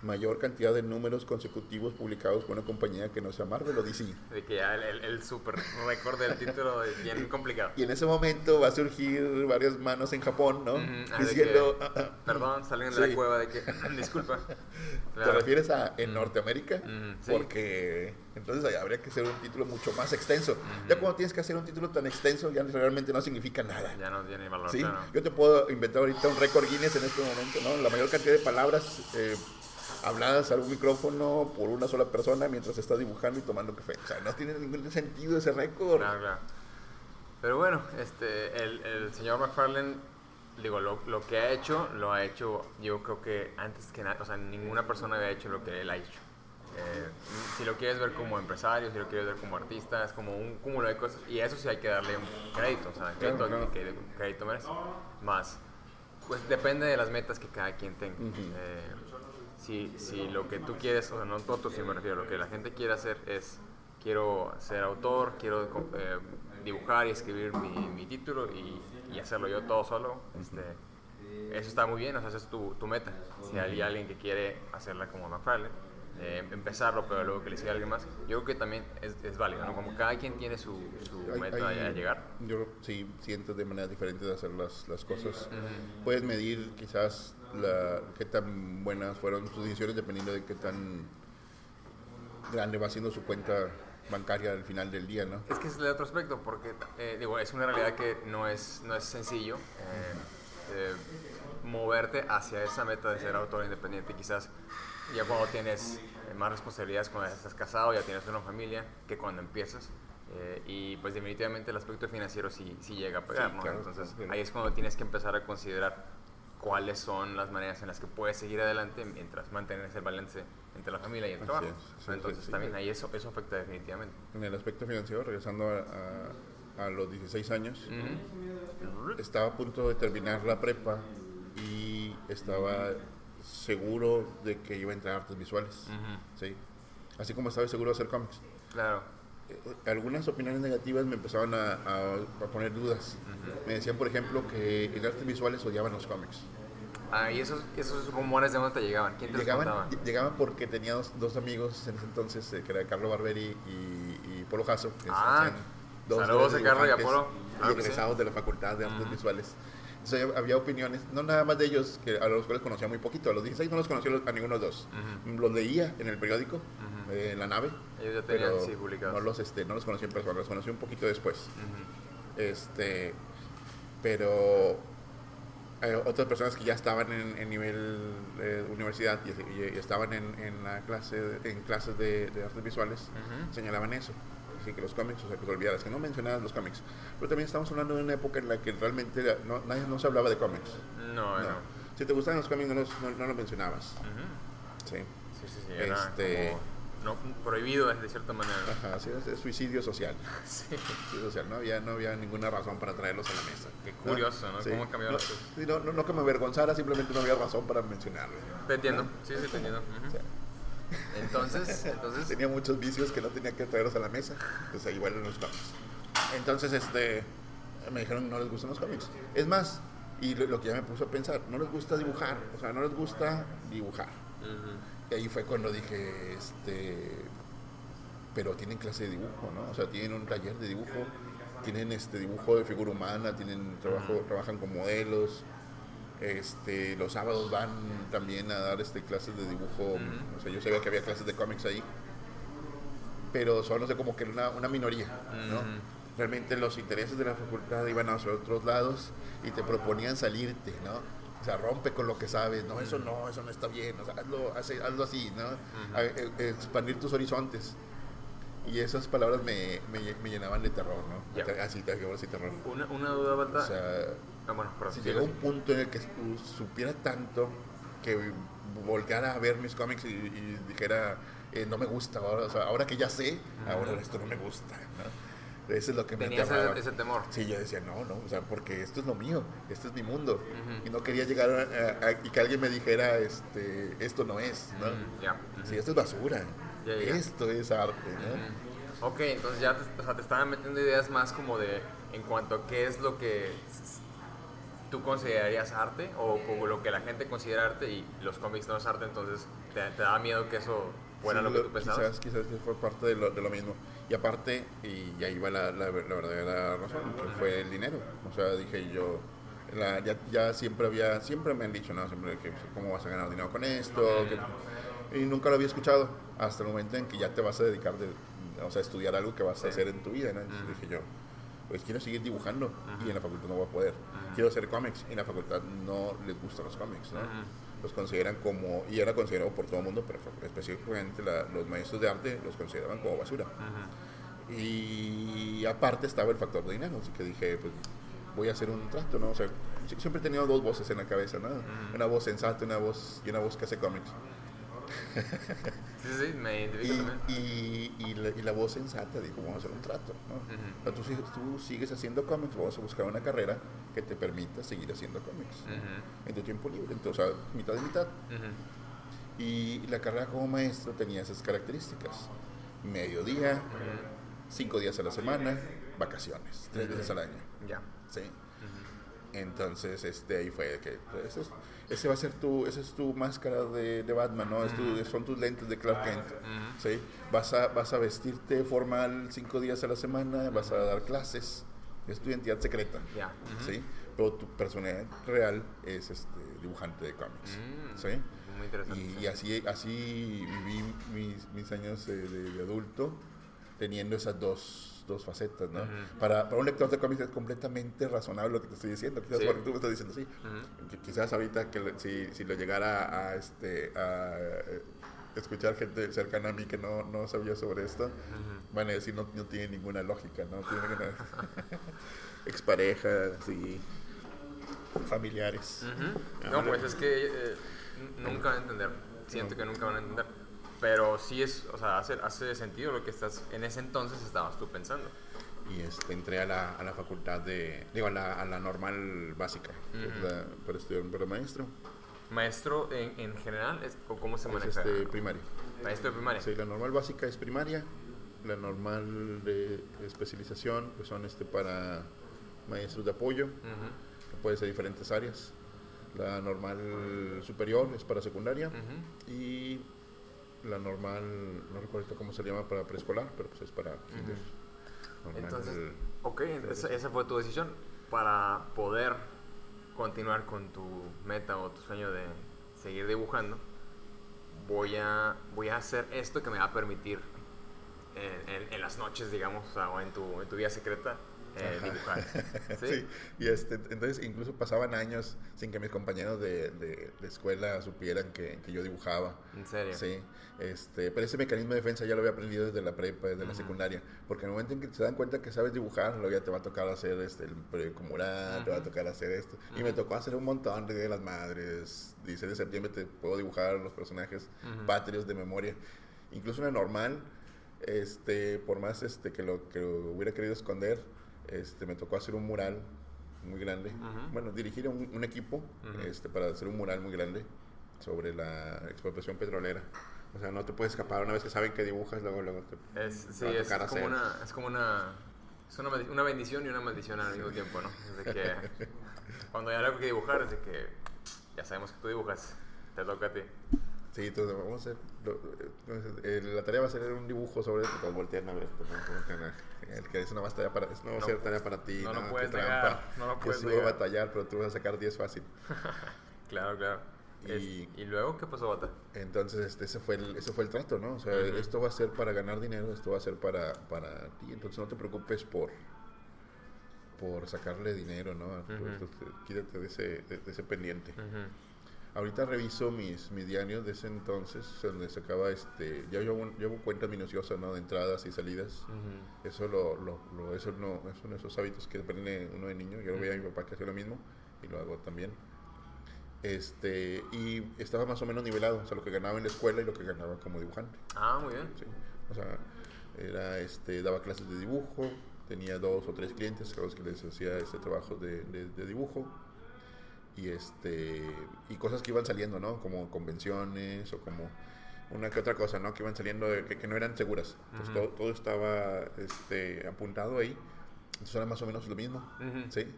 mayor cantidad de números consecutivos publicados por una compañía que no sea Marvel o DC. De que ya el, el, el super récord del título es bien complicado. Y en ese momento va a surgir varias manos en Japón, ¿no? Ah, Diciendo, que, "Ah, ah, Perdón, salen de Sí. la cueva de que. Disculpa. ¿te refieres a en Norteamérica? Ujú, sí. Porque entonces ahí habría que hacer un título mucho más extenso. Ya cuando tienes que hacer un título tan extenso, ya realmente no significa nada. Ya no tiene valor, ¿sí? claro. Yo te puedo inventar ahorita un récord Guinness en este momento, ¿no? La mayor cantidad de palabras eh, habladas al micrófono por una sola persona mientras está dibujando y tomando café. O sea, no tiene ningún sentido ese récord. Claro, claro. Pero bueno, este, el, el señor McFarlane, digo, lo, lo que ha hecho, lo ha hecho, yo creo que antes que nada, o sea, ninguna persona había hecho lo que él ha hecho. Eh, si lo quieres ver como empresario, si lo quieres ver como artista, es como un cúmulo de cosas. Y a eso sí hay que darle un crédito, o sea, crédito Claro, claro. crédito merece. Más, pues depende de las metas que cada quien tenga. Ujú. Eh, si, si lo que tú quieres, o sea, no nosotros, si me refiero, lo que la gente quiere hacer es quiero ser autor, quiero eh, dibujar y escribir mi, mi título y, y, hacerlo yo todo solo. Este, eso está muy bien, o sea, esa es tu, tu meta. Si hay alguien que quiere hacerla como McFarlane, eh, empezarlo, pero luego que le siga alguien más, yo creo que también es, es válido, ¿no? Como cada quien tiene su, su meta a llegar. Yo sí siento de manera diferente de hacer las, las cosas. Puedes medir quizás la, qué tan buenas fueron sus decisiones dependiendo de qué tan grande va siendo su cuenta bancaria al final del día, ¿no? Es que es el otro aspecto, porque eh, digo, es una realidad que no es, no es sencillo eh, eh, moverte hacia esa meta de ser autor independiente. Quizás ya cuando tienes más responsabilidades, cuando estás casado, ya tienes una familia, que cuando empiezas. y pues definitivamente el aspecto financiero sí, sí llega a pegar, ¿no? Entonces ahí es cuando tienes que empezar a considerar cuáles son las maneras en las que puedes seguir adelante mientras mantener ese balance entre la familia y el trabajo. Entonces también ahí eso, eso afecta definitivamente. En el aspecto financiero, regresando a, a, los 16 años, estaba a punto de terminar la prepa y estaba seguro de que iba a entrar a artes visuales. ¿sí? Así como estaba seguro de hacer cómics. Claro. Algunas opiniones negativas me empezaban a, a, poner dudas. Me decían, por ejemplo, que en artes visuales odiaban los cómics. Ah, ¿y esos, esos rumores de dónde te llegaban? ¿Quién te llegaban, los Llegaban porque tenía dos, amigos en ese entonces, eh, que era Carlos Barberi y, y Polo Jasso. ah, dos saludos a Carlos y a Polo. egresados de la Facultad de Artes Visuales. Entonces había opiniones, no nada más de ellos, que a los cuales conocía muy poquito. A los 16 no los conocía a ninguno de los dos. Los leía en el periódico, eh, en la nave. Ellos ya tenían, sí, publicados. No los, este, no los conocí en persona, los conocí un poquito después. este, pero otras personas que ya estaban en, nivel de universidad y, estaban en, en, la clase, en clases de, artes visuales, señalaban eso. Así que los cómics, o sea, que te olvidaras, que no mencionabas los cómics. Pero también estamos hablando de una época en la que realmente no, nadie, no se hablaba de cómics. No, no. Si te gustaban los cómics, no los, no, los mencionabas. Sí. Sí, sí, sí. este, no, prohibido de cierta manera. Ajá, sí, es, suicidio social. Sí. Suicidio social, no había, no había ninguna razón para traerlos a la mesa. Qué curioso, ¿no? ¿Cómo cambió no, sí, no, no, que me avergonzara, simplemente no había razón para mencionarlo. Te entiendo, sí, sí, te entiendo. Entonces, entonces... Tenía muchos vicios que no tenía que traerlos a la mesa, pues igual en los cómics. Entonces, este, me dijeron no les gustan los cómics. Es más, y lo, que ya me puso a pensar, no les gusta dibujar, o sea, no les gusta dibujar. Y ahí fue cuando dije, este, pero tienen clase de dibujo, ¿no? O sea, tienen un taller de dibujo, tienen este dibujo de figura humana, tienen trabajo, trabajan con modelos, este, los sábados van también a dar este clases de dibujo, o sea, yo sabía que había clases de cómics ahí, pero son, no sé, como que una, una minoría, ¿no? Realmente los intereses de la facultad iban a otros lados y te proponían salirte, ¿no? O sea, rompe con lo que sabes, no, eso no, eso no está bien, o sea, hazlo, hazlo así, ¿no? E, e, expandir tus horizontes. Y esas palabras me, me, llenaban de terror, ¿no? Así, te así terror. Una, una duda, Balta. O sea, ah, bueno, si llegó un punto en el que supiera tanto que volcara a ver mis cómics y, dijera, eh, no me gusta, ahora, o sea, ahora que ya sé, ahora esto no me gusta, ¿no? Eso es lo que me aterraba. Ese, temor. Sí, yo decía, no, no, o sea, porque esto es lo mío, este es mi mundo. Y no quería llegar a, y que alguien me dijera, este, esto no es, ¿no? Sí, esto es basura. Esto es arte, ¿no? Ok, entonces ya te, o sea, te estaban metiendo ideas más como de, en cuanto a qué es lo que tú considerarías arte o como lo que la gente considera arte y los cómics no es arte, entonces te, te daba miedo que eso fuera lo que tú pensabas. Quizás, quizás fue parte de lo, de lo mismo. Y aparte, y ahí va la, la, verdadera razón, que fue el dinero. O sea, dije yo, ya, ya, siempre había, siempre me han dicho, ¿no? Siempre que, ¿cómo vas a ganar dinero con esto? y nunca lo había escuchado hasta el momento en que ya te vas a dedicar, de, o sea, a estudiar algo que vas a hacer en tu vida, ¿no? Entonces dije yo, pues quiero seguir dibujando y en la facultad no voy a poder. Quiero hacer cómics y en la facultad no les gustan los cómics, ¿no? Los consideran como, y era considerado por todo el mundo, pero específicamente los maestros de arte los consideraban como basura. Y aparte estaba el factor de dinero, así que dije, pues voy a hacer un trato, ¿no? O sea, siempre he tenido dos voces en la cabeza, ¿no? Una voz sensata una voz, y una voz que hace cómics. Sí, sí, me y, y, la, voz sensata dijo, vamos a hacer un trato, ¿no? tú, tú, sigues haciendo cómics, vamos a buscar una carrera que te permita seguir haciendo cómics en tu tiempo libre, entonces, o sea, mitad de mitad. Y la carrera como maestro tenía esas características. mediodía, cinco días a la semana, vacaciones, tres veces al año. Ya. ¿sí? Entonces, este, ahí fue que pues, ese va a ser tu, esa es tu máscara de, de Batman, ¿no? Es tu- son tus lentes de Clark Kent, ¿sí? Vas a, vas a vestirte formal cinco días a la semana, vas a dar clases, es tu identidad secreta. ¿sí? Pero tu personalidad real es este dibujante de cómics, Mm, ¿sí? Muy interesante. Y, y así, así viví mis, mis años eh, de, de adulto teniendo esas dos, dos facetas, ¿no? Para, para un lector de cómics es completamente razonable lo que te estoy diciendo, quizás Sí. porque tú me estás diciendo sí. Ujú. Qui- Quizás ahorita que le- si, si lo llegara a, este, a eh, escuchar gente cercana a mí que no, no sabía sobre esto, van a decir no, no tiene ninguna lógica, no tiene ninguna exparejas y familiares. Ujú. No, pues es que eh, n- nunca van a entender. Siento que nunca van a entender. Pero sí es, o sea, hace, hace sentido lo que estás, en ese entonces estabas tú pensando. y este, entré a la, a la facultad de, digo, a la, a la normal básica, es Ujú. la- para estudiar para maestro, Maestro en, en general, es- ¿o cómo se es maneja? este, primaria. Maestro de primaria. Sí, la normal básica es primaria, la normal de especialización pues son este para maestros de apoyo, Ujú. que puede ser diferentes áreas. La normal superior es para secundaria Ujú. y la normal, no recuerdo cómo se llama para preescolar, pero pues es para Entonces, ok, esa, esa fue tu decisión para poder continuar con tu meta o tu sueño de seguir dibujando. Voy a, voy a hacer esto que me va a permitir en, en- en las noches, digamos, o, sea, o en, tu, en tu vida secreta, eh, dibujar. ¿Sí? Sí, y este, entonces incluso pasaban años sin que mis compañeros de, de, de escuela supieran que, que yo dibujaba. En serio. Sí, este, pero ese mecanismo de defensa ya lo había aprendido desde la prepa, desde la Ujú. secundaria, porque en el momento en que se dan cuenta que sabes dibujar, luego ya te va a tocar hacer este, el periódico mural, te va a tocar hacer esto, y me tocó hacer un montón de las Madres, 16 de septiembre te puedo dibujar los personajes patrios de memoria, incluso una normal, este, por más este, que, lo, que lo hubiera querido esconder, este, me tocó hacer un mural muy grande, Ujú. bueno, dirigir a un, un equipo este, para hacer un mural muy grande sobre la expropiación petrolera. O sea, no te puedes escapar una vez que saben que dibujas, luego, luego te... Es, sí, a es, tocar como una, es como una, es una, una bendición y una maldición al mismo tiempo, ¿no? Es de que cuando hay algo que dibujar, es de que ya sabemos que tú dibujas, te toca a ti. Sí, entonces vamos a hacer... lo- entonces, eh, la tarea va a ser un dibujo sobre esto, todos voltean a ver ¿no? Como que, no, El que es una más tarea para... No va a No, ser tarea para ti, no lo qué puedes trampa. no lo Yo puedes sí voy a batallar, pero tú vas a sacar 10 fácil. Claro, claro. Es- Y- Y, luego qué pasó, Bata? Entonces, este, ese, fue el, ese fue el trato, ¿no? O sea, Ujú. esto va a ser para ganar dinero, esto va a ser para, para ti. Entonces, no te preocupes por, por sacarle dinero, ¿no? Ujú. Entonces, quítate de ese, de, de ese pendiente. Ujú. Ahorita reviso mis, mis diarios de ese entonces, donde sacaba, este, ya llevo, llevo cuentas minuciosas, ¿no? De entradas y salidas. Eso, lo, lo, lo- eso no, es uno de esos hábitos que aprende uno de niño. Yo lo veía a mi papá que hacía lo mismo y lo hago también. Este, y estaba más o menos nivelado, o sea, lo que ganaba en la escuela y lo que ganaba como dibujante. Ah, muy bien. Sí. O sea, era, este, daba clases de dibujo, tenía dos o tres clientes a los que les hacía este trabajo de, de- de dibujo y este y cosas que iban saliendo, ¿no? Como convenciones o como una que otra cosa, ¿no? Que iban saliendo de- que, que no eran seguras. Entonces todo, todo estaba este, apuntado ahí. Entonces era más o menos lo mismo. ¿sí? Ujú.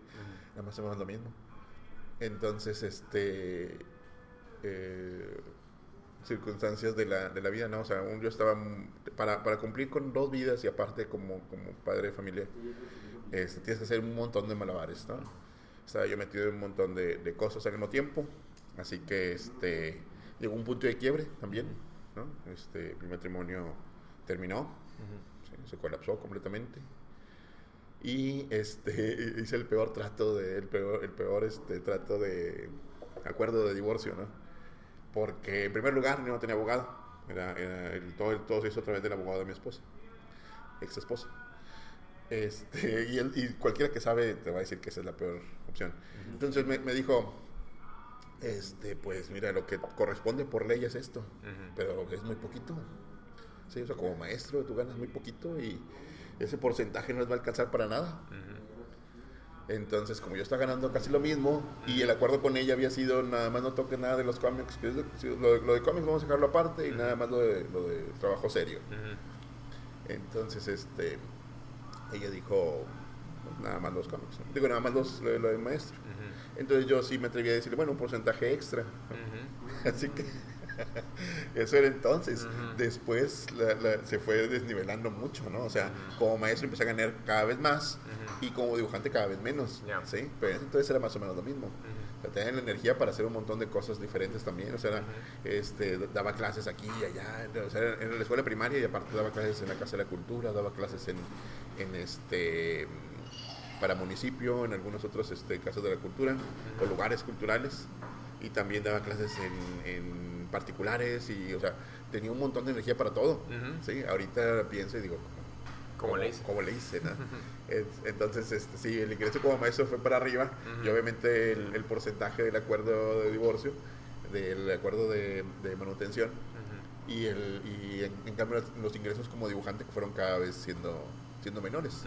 Era más o menos lo mismo. Entonces, este. eh, circunstancias de la, de la vida, ¿no? O sea, un- yo estaba. Para, para cumplir con dos vidas y aparte como, como padre de familia, este, tienes que hacer un montón de malabares, ¿no? Estaba yo metido en un montón de, de cosas al mismo tiempo. Así que este, llegó un punto de quiebre también, ¿no? Este, mi matrimonio terminó, Ujú. Sí, se colapsó completamente. Y este, hice el peor trato de, el peor, el peor este, trato de acuerdo de divorcio, ¿no? Porque en primer lugar no tenía abogado. Era, era el, todo, el- todo se hizo a través del abogado de mi esposa, ex esposa. Este, y, él- y cualquiera que sabe te va a decir que esa es la peor opción. Entonces me, me dijo, este, pues mira, lo que corresponde por ley es esto, Ujú. pero es muy poquito. Sí, o sea, como maestro tú ganas muy poquito y ese porcentaje no les va a alcanzar para nada. Ujú. Entonces, como yo estaba ganando casi lo mismo y el acuerdo con ella había sido nada más no toques nada de los cómics, que es lo, lo de, de cómics vamos a dejarlo aparte y nada más lo de, lo de trabajo serio. Entonces, este, ella dijo, nada más los cómics. ¿no? Digo, nada más los, lo, lo del maestro. Entonces yo sí me atreví a decirle, bueno, un porcentaje extra. Así que eso era entonces. Después la- la- se fue desnivelando mucho, ¿no? O sea, como maestro empecé a ganar cada vez más y como dibujante cada vez menos. ¿sí? Pero entonces era más o menos lo mismo. O sea, tenía la energía para hacer un montón de cosas diferentes también. O sea, era, este, daba clases aquí y allá. O sea, era en la escuela primaria y aparte daba clases en la Casa de la Cultura, daba clases en, en este para municipio, en algunos otros este, casas de la cultura o lugares culturales. Y también daba clases en, en particulares y, o sea, tenía un montón de energía para todo. Ujú. ¿sí? Ahorita pienso y digo, ¿Cómo le hice? ¿Cómo le hice? no? Es- Entonces, este, sí, el ingreso como maestro fue para arriba y Ujú. obviamente el, el porcentaje del acuerdo de divorcio, del acuerdo de, de manutención Ujú. y, el, y en, en cambio los ingresos como dibujante fueron cada vez siendo, siendo menores.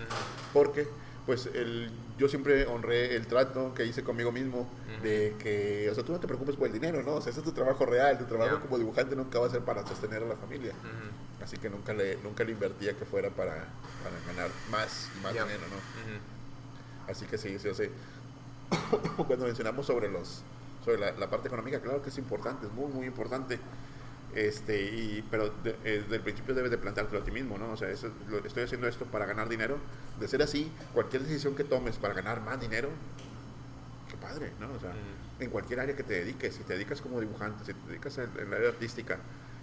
Porque pues el, yo siempre honré el trato que hice conmigo mismo de que, o sea, tú no te preocupes por el dinero, ¿no? O sea, ese es tu trabajo real, tu trabajo como dibujante nunca va a ser para sostener a la familia. Así que nunca le, nunca le invertía que fuera para, para ganar más y más dinero, ¿no? Así que sí, sí, o sea, cuando mencionamos sobre los sobre la, la parte económica, claro que es importante, es muy, muy importante. Este, y, pero de- eh, desde el principio debes de plantártelo a ti mismo, ¿no? O sea, eso, lo- estoy haciendo esto para ganar dinero. De ser así, cualquier decisión que tomes para ganar más dinero, qué padre, ¿no? O sea, Ujú. en cualquier área que te dediques, si te dedicas como dibujante, si te dedicas en, en el área artística,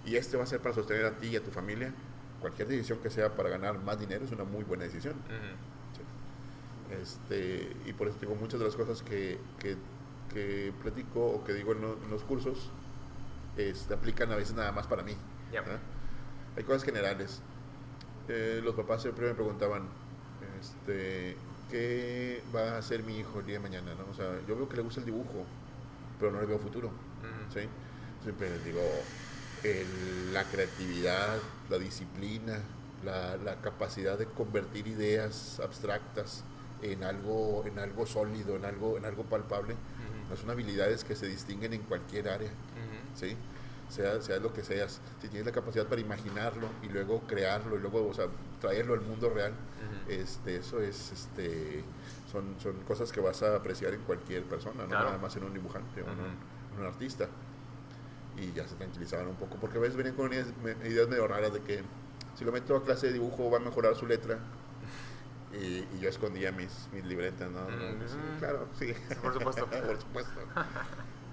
y este va a ser para sostener a ti y a tu familia, cualquier decisión que sea para ganar más dinero es una muy buena decisión. Sí. Este, y por eso digo, muchas de las cosas que, que, que platico o que digo en, lo- en los cursos este, aplican a veces nada más para mí. Hay cosas generales. Eh, los papás siempre me preguntaban, este, ¿qué va a hacer mi hijo el día de mañana? ¿no? O sea, yo veo que le gusta el dibujo, pero no le veo futuro. ¿sí? Siempre les digo, el- la creatividad, la disciplina, la, la capacidad de convertir ideas abstractas en algo, en algo sólido, en algo, en algo palpable, Ujú. son habilidades que se distinguen en cualquier área. ¿sí? Sea, sea lo que seas, si tienes la capacidad para imaginarlo y luego crearlo y luego o sea, traerlo al mundo real, este, eso es, este, son, son cosas que vas a apreciar en cualquier persona, no Claro. nada más en un dibujante o en, un, Ujú. en un artista. Y ya se tranquilizaban un poco, porque a veces venían con ideas, ideas medio raras de que si lo meto a clase de dibujo va a mejorar su letra. Y, y yo escondía mis, mis libretas, ¿no? Mm. Sí, claro, sí. Por supuesto. Por supuesto.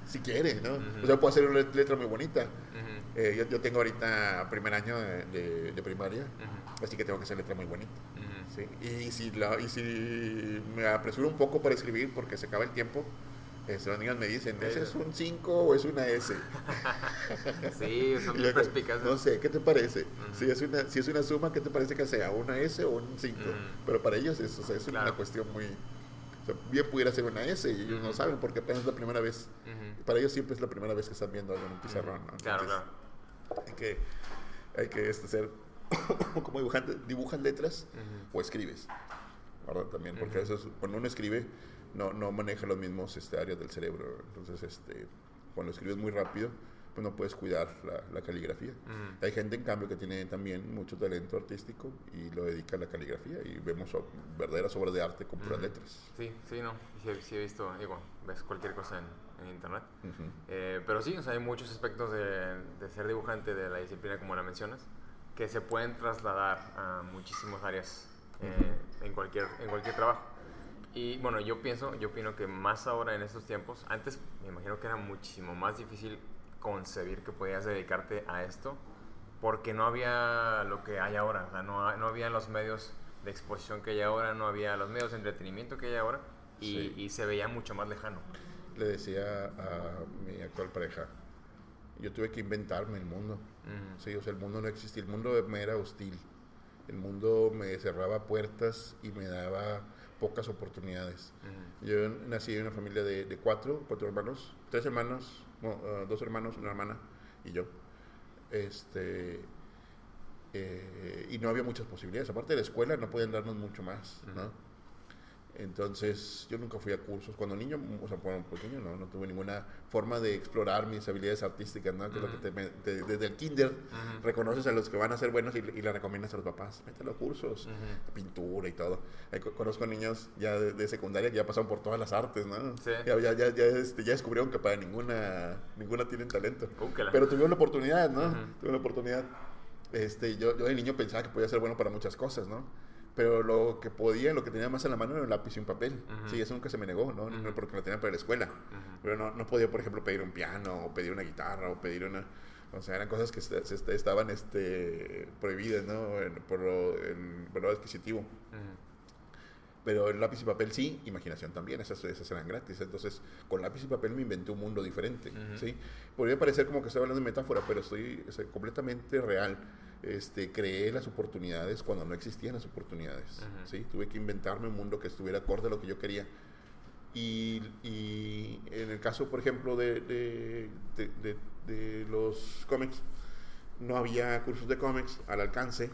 Si quiere, ¿no? Ujú. O sea, puedo hacer una letra muy bonita. Eh, yo, yo tengo ahorita primer año de, de- de primaria, así que tengo que hacer letra muy bonita. Sí, y si, la, y si me apresuro un poco para escribir porque se acaba el tiempo, este, los niños me dicen, ¿ese es un 5 o es una S? Sí, son Y bien yo, perspicaces. No sé, ¿qué te parece? Ujú. si, es una, si es una suma, ¿qué te parece que sea? ¿Una S o un 5? Ujú. Pero para ellos es, o sea, es una Claro. cuestión muy... o sea, bien pudiera ser una S y ellos no Ujú. saben porque apenas es la primera vez. Para ellos siempre es la primera vez que están viendo algo en un pizarrón. ¿no? Claro, Entonces, claro. Hay que, hay que este, ser como dibujante, dibujas letras o escribes. ¿verdad? También, porque Ujú. veces cuando uno escribe no, no maneja los mismos este, áreas del cerebro. Entonces, este, cuando escribes muy rápido, pues no puedes cuidar la, la caligrafía. Ujú. Hay gente, en cambio, que tiene también mucho talento artístico y lo dedica a la caligrafía y vemos verdaderas obras de arte con puras Ujú. letras. Sí, sí, no. Sí, sí he visto, digo, ves cualquier cosa en, en internet. Eh, pero sí, o sea, hay muchos aspectos de, de ser dibujante de la disciplina, como la mencionas, que se pueden trasladar a muchísimas áreas eh, en, cualquier, en cualquier trabajo. Y bueno, yo pienso, yo opino que más ahora en estos tiempos, antes me imagino que era muchísimo más difícil concebir que podías dedicarte a esto, porque no había lo que hay ahora, o sea, no, no había los medios de exposición que hay ahora, no había los medios de entretenimiento que hay ahora, y, Sí. y se veía mucho más lejano. Le decía a mi actual pareja, yo tuve que inventarme el mundo. Ujú. Sí, o sea, el mundo no existía, el mundo me era hostil. El mundo me cerraba puertas y me daba pocas oportunidades. Yo nací en una familia de, de cuatro, cuatro hermanos, tres hermanos, no, ah, dos hermanos, una hermana y yo. Este, eh, y no había muchas posibilidades. Aparte de la escuela, no podían darnos mucho más, ¿no? Entonces, yo nunca fui a cursos. Cuando niño, o sea, cuando pequeño, no, no tuve ninguna forma de explorar mis habilidades artísticas, ¿no? Que es lo que te, desde el kinder reconoces a los que van a ser buenos y, y le recomiendas a los papás. Mételo a cursos, pintura y todo. Co- conozco niños ya de, de secundaria que ya pasaron por todas las artes, ¿no? Sí. Ya, ya, ya, ya, este, ya descubrieron que para ninguna, ninguna tienen talento. Úcala. Pero tuvieron la oportunidad, ¿no? Tuvieron la oportunidad. Este, yo, yo de niño pensaba que podía ser bueno para muchas cosas, ¿no? Pero lo que podía, lo que tenía más en la mano era un lápiz y un papel. Ujú. Sí, eso nunca se me negó, ¿no? Porque lo tenía para la escuela. Pero no, no podía, por ejemplo, pedir un piano o pedir una guitarra o pedir una... O sea, eran cosas que se, se- estaban este, prohibidas, ¿no? En- por lo, el valor adquisitivo. Pero el lápiz y papel sí, imaginación también, esas, esas eran gratis. Entonces, con lápiz y papel me inventé un mundo diferente. ¿sí? Podría parecer como que estoy hablando de metáfora, pero estoy sea, completamente real. Este, creé las oportunidades cuando no existían las oportunidades. ¿sí? Tuve que inventarme un mundo que estuviera acorde a lo que yo quería. Y, y en el caso, por ejemplo, de, de, de- de- los cómics, no había cursos de cómics al alcance.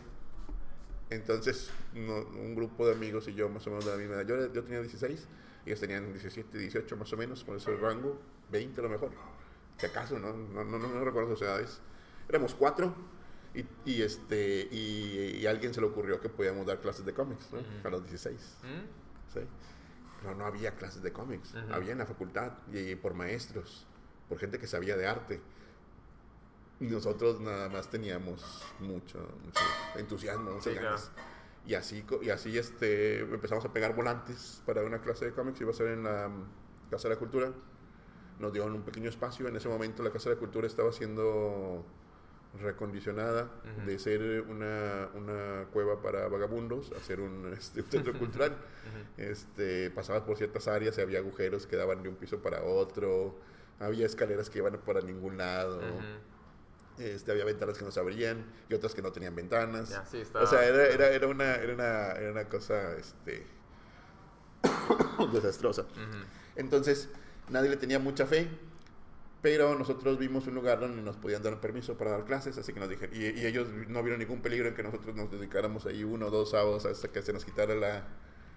Entonces, no- un grupo de amigos y yo, más o menos de la misma edad, yo, yo tenía 16, ellos tenían 17, 18 más o menos, por eso el rango, 20 a lo mejor, si acaso, no, no, no, no recuerdo sus edades. Éramos cuatro y, y este, y, y a alguien se le ocurrió que podíamos dar clases de cómics ¿no? A los 16. ¿Mm? ¿sí? Pero no había clases de cómics, había en la facultad y por maestros, por gente que sabía de arte. Nosotros nada más teníamos mucho, mucho entusiasmo, Sí, claro. Y así, y así este, empezamos a pegar volantes para una clase de cómics, iba a ser en la mm, Casa de la Cultura. Nos dieron un pequeño espacio, en ese momento la Casa de la Cultura estaba siendo recondicionada de ser una, una cueva para vagabundos a ser un, este, un centro cultural. Ujú. Este, pasabas por ciertas áreas y había agujeros que daban de un piso para otro, había escaleras que iban para ningún lado, este, había ventanas que no se abrían y otras que no tenían ventanas. Ya, sí, estaba- O sea, era, era, era, una, era, una, era una cosa este, desastrosa. Entonces, nadie le tenía mucha fe, pero nosotros vimos un lugar donde nos podían dar permiso para dar clases, así que nos dijeron, y, y ellos no vieron ningún peligro en que nosotros nos dedicáramos ahí uno o dos sábados hasta que se nos quitara la,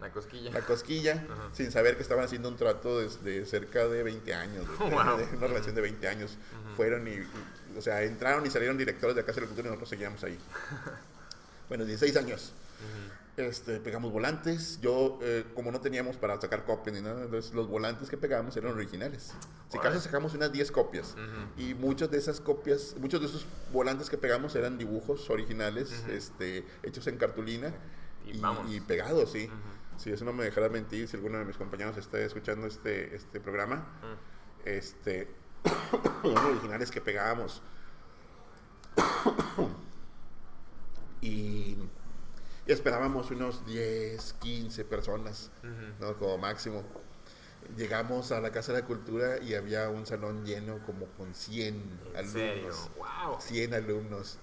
La cosquilla. la cosquilla, Ajá. sin saber que estaban haciendo un trato desde cerca de 20 años, de, de- Wow. de una relación de 20 años. Fueron y, y- o sea, entraron y salieron directores de la Casa de la Cultura y nosotros seguíamos ahí. bueno, 16 años. Este, pegamos volantes. Yo, eh, como no teníamos para sacar copias ni nada, entonces los volantes que pegamos eran originales. Si acaso sacamos unas 10 copias. Y muchas de esas copias, muchos de esos volantes que pegamos eran dibujos originales, este, hechos en cartulina Y y, vámonos. y pegados, sí. Si eso no me dejará mentir, si alguno de mis compañeros está escuchando este, este programa, este, eran originales que pegábamos. y esperábamos unos 10, 15 personas. ¿no? como máximo. Llegamos a la Casa de la Cultura y había un salón lleno como con 100 ¿En alumnos. serio? ¡Wow! 100 alumnos.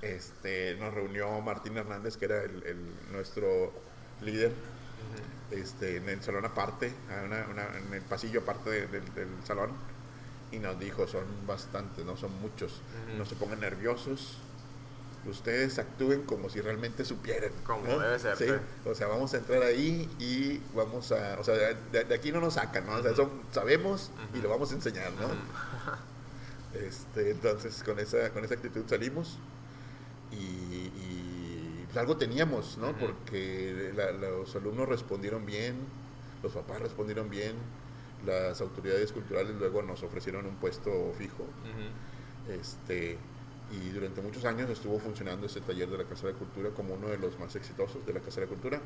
Este, nos reunió Martín Hernández, que era el, el- nuestro líder, este, en el salón aparte, una- una- en el pasillo aparte de- del- del salón, y nos dijo, son bastantes, no son muchos, no se pongan nerviosos, ustedes actúen como si realmente supieran. Como ¿no? debe ser, Sí. O sea, vamos a entrar ahí y vamos a, o sea, de, de aquí no nos sacan, ¿no? O sea, son- sabemos y lo vamos a enseñar, ¿no? Este, entonces con esa, con esa actitud salimos y, y, pues, algo teníamos, ¿no? Porque la- los alumnos respondieron bien, los papás respondieron bien, las autoridades culturales luego nos ofrecieron un puesto fijo. Este, y durante muchos años estuvo funcionando ese taller de la Casa de la Cultura como uno de los más exitosos de la Casa de la Cultura,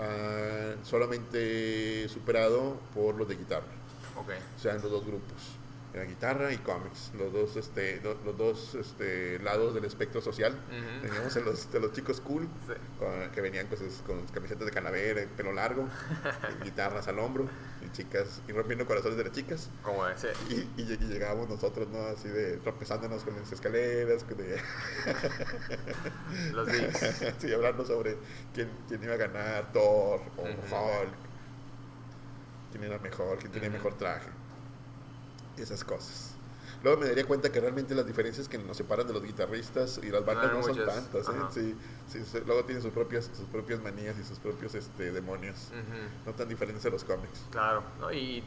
Ah, solamente superado por los de guitarra. O sea, en los dos grupos, la guitarra y cómics, los dos, este, do- los dos este, lados del espectro social. Ujú. Teníamos a los, a los chicos cool, Sí. con- que venían con, sus, con camisetas de calavera, pelo largo, y guitarras al hombro, y chicas, y rompiendo corazones de las chicas. Como ese. Y, y lleg- y llegábamos nosotros, ¿no? Así de tropezándonos con las escaleras, con de, Los Dicks. sí, hablando sobre quién, quién iba a ganar, Thor o Ujú. Hulk, quién era mejor, quién tenía Ujú. mejor traje, esas cosas. luego me daría cuenta que realmente las diferencias que nos separan de los guitarristas y las bandas no, son tantas. ¿eh? Sí, sí, luego tienen sus propias, sus propias manías y sus propios este, demonios. No tan diferentes a los cómics. Claro, ¿no? y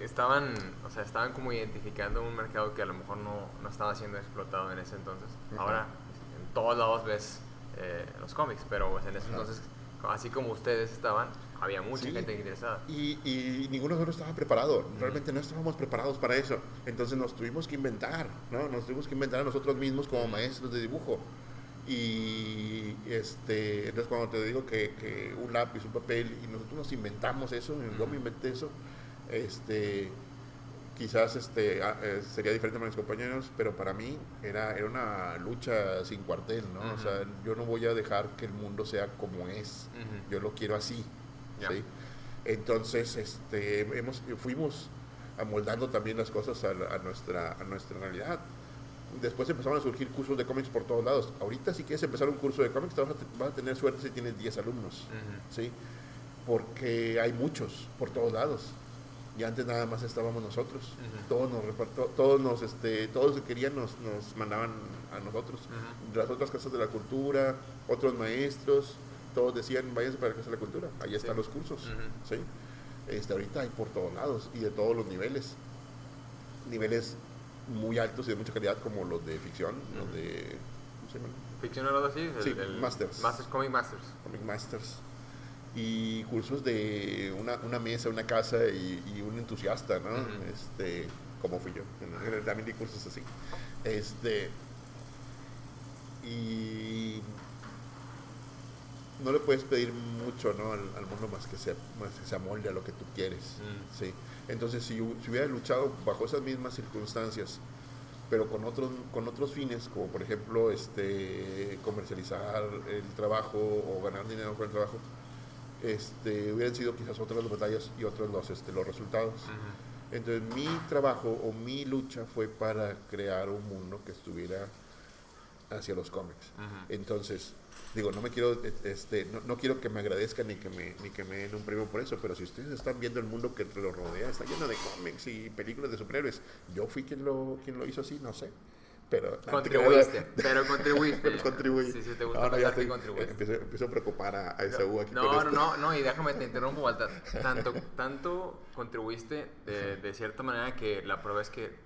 estaban, o sea, estaban como identificando un mercado que a lo mejor no, no estaba siendo explotado en ese entonces. Ahora, en todos lados ves eh, los cómics, pero pues, en ese entonces, así como ustedes estaban, había mucha gente interesada. Y, y, ninguno de nosotros estaba preparado, realmente no estábamos preparados para eso. Entonces nos tuvimos que inventar, ¿no? Nos tuvimos que inventar a nosotros mismos como maestros de dibujo. Y este, entonces cuando te digo que, que un lápiz, un papel, y nosotros nos inventamos eso, yo me inventé eso, este, quizás este, eh, sería diferente para mis compañeros, pero para mí era, era una lucha sin cuartel, ¿no? O sea, yo no voy a dejar que el mundo sea como es, yo lo quiero así, ¿sí? Entonces, este, hemos, fuimos amoldando también las cosas a, nuestra, a nuestra realidad. Después empezaron a surgir cursos de cómics por todos lados. Ahorita si quieres empezar un curso de cómics vas a, vas a tener suerte si tienes 10 alumnos, ¿sí? Porque hay muchos por todos lados y antes nada más estábamos nosotros. Todos nos todos nos, este, todos que querían nos, nos mandaban a nosotros. Las otras casas de la cultura, otros maestros, todos decían, váyanse para la casa de la cultura, ahí están los cursos. ¿sí? este, ahorita hay por todos lados y de todos los niveles. Niveles muy altos y de mucha calidad como los de ficción, los de... ¿cómo se llaman? ¿Ficción o algo así? sí, Masters. Masters, Comic Masters. Comic Masters y cursos de una, una mesa, una casa y, un entusiasta, ¿no? este, como fui yo. También di cursos así. Este, y no le puedes pedir mucho ¿no? al, mundo más que, se, más que se amolde a lo que tú quieres. Mm. ¿sí? Entonces, si, si hubiera luchado bajo esas mismas circunstancias, pero con otros, con otros fines, como por ejemplo este, comercializar el trabajo o ganar dinero con el trabajo, este, hubieran sido quizás otras las batallas y otros los, este, los resultados. Entonces mi trabajo o mi lucha fue para crear un mundo que estuviera hacia los cómics. Entonces, digo, no me quiero, este, no, quiero que me agradezcan ni que me, ni que me den un premio por eso, pero si ustedes están viendo el mundo que lo rodea, está lleno de cómics y películas de superhéroes. Yo fui quien lo, quien lo hizo así, no sé pero... Contribuiste, pero contribuiste. pero contribuí. Sí, sí, te gustó Ahora contribuiste. Empiezo, a preocupar a, a Esaú aquí No, no, no, no, y déjame te interrumpo, Walter. Tanto, tanto contribuiste de, de cierta manera que la prueba es que,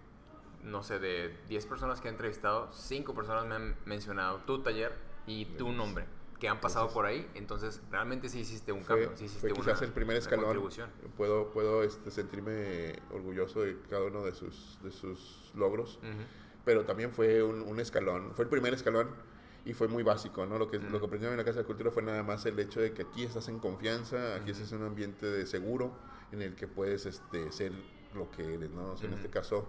no sé, de 10 personas que he entrevistado, 5 personas me han mencionado tu taller y tu nombre que han pasado por ahí, entonces realmente sí hiciste un cambio, sí hiciste fue quizás el primer escalón. Puedo, puedo este, sentirme orgulloso de cada uno de sus, de sus logros. Uh pero también fue un, escalón, fue el primer escalón y fue muy básico, ¿no? Lo que, lo que aprendieron en la Casa de Cultura fue nada más el hecho de que aquí estás en confianza, aquí estás en un ambiente de seguro en el que puedes este, ser lo que eres, ¿no? en este caso,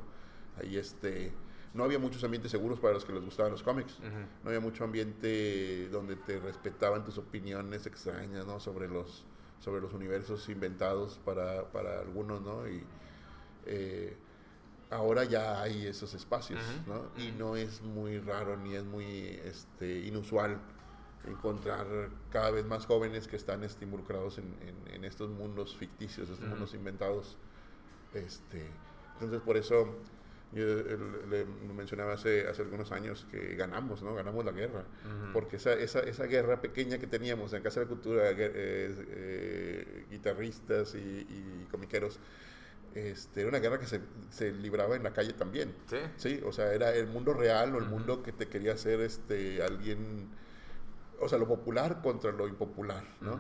ahí este, no había muchos ambientes seguros para los que les gustaban los cómics, no había mucho ambiente donde te respetaban tus opiniones extrañas, ¿no? Sobre los, sobre los universos inventados para, para algunos, ¿no? Y, eh, ahora ya hay esos espacios, ¿no? Y no es muy raro ni es muy este, inusual encontrar cada vez más jóvenes que están este, involucrados en, en, estos mundos ficticios, estos mundos inventados. Este, entonces, por eso yo le mencionaba hace, hace algunos años que ganamos, ¿no? Ganamos la guerra. Porque esa, esa, esa, guerra pequeña que teníamos en Casa de la Cultura, eh, eh, guitarristas y, y comiqueros, este, era una guerra que se, se, libraba en la calle también. Sí. Sí, o sea, era el mundo real o el mundo que te quería hacer este, alguien, o sea, lo popular contra lo impopular, ¿no?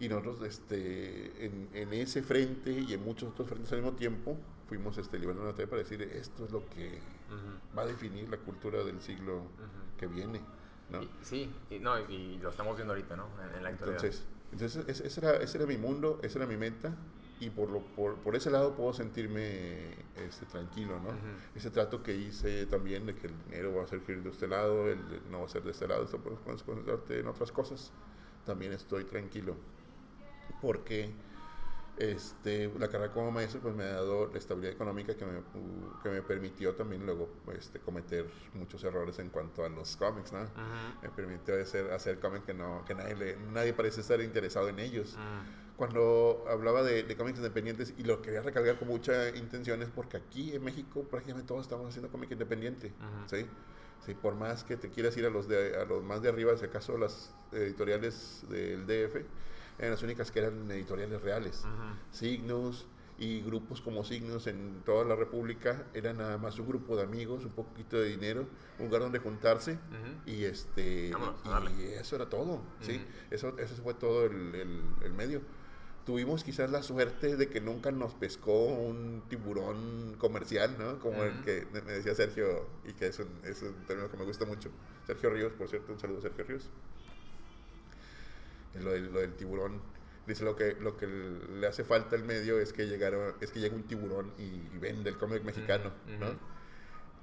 Y nosotros este, en, en, ese frente y en muchos otros frentes al mismo tiempo fuimos este, librando una tarea para decir esto es lo que va a definir la cultura del siglo que viene. ¿no? sí, y, no, y lo estamos viendo ahorita, ¿no? En, la actualidad. Entonces, entonces ese, era, ese era mi mundo, esa era mi meta y por, lo, por, por, ese lado puedo sentirme este, tranquilo, ¿no? Ese trato que hice también de que el dinero va a ser de este lado, el, no va a ser de este lado, puedes concentrarte en otras cosas, también estoy tranquilo. Porque este, la carrera como maestro pues me ha dado la estabilidad económica que me, que me permitió también luego este, cometer muchos errores en cuanto a los cómics, ¿no? Me permitió hacer, hacer cómics que, no, que nadie, nadie parece estar interesado en ellos. Cuando hablaba de, de, cómics independientes, y lo quería recalcar con mucha intención, es porque aquí en México prácticamente todos estamos haciendo cómic independiente, ¿sí? Sí, por más que te quieras ir a los, de, a los más de arriba, si acaso las editoriales del DF, eran las únicas que eran editoriales reales. Signos y grupos como Signos en toda la República eran nada más un grupo de amigos, un poquito de dinero, un lugar donde juntarse y este y, eso era todo, ¿sí? Eso, eso fue todo el, el, medio. Tuvimos quizás la suerte de que nunca nos pescó un tiburón comercial, ¿no? Como el que me decía Sergio, y que es un, es un término que me gusta mucho. Sergio Ríos, por cierto, un saludo a Sergio Ríos lo del, lo del tiburón. Dice lo que, lo que le hace falta al medio es que llegaron, es que llega un tiburón y, vende el cómic mexicano, ¿no?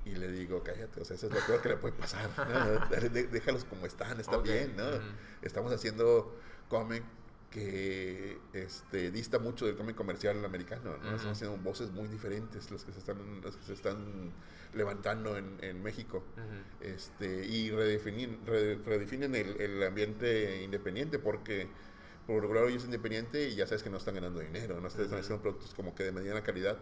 Y le digo, cállate, o sea, eso es lo peor que le puede pasar. Déjalos como están, está bien, ¿no? Estamos haciendo cómic que este, dista mucho del cómic comercial americano, ¿no? Estamos haciendo voces muy diferentes las que se están, las que se están levantando en, en México. Este, y redefinen, redefinen el, el, ambiente independiente porque por lo hoy es independiente y ya sabes que no están ganando dinero, no están haciendo productos como que de mediana calidad.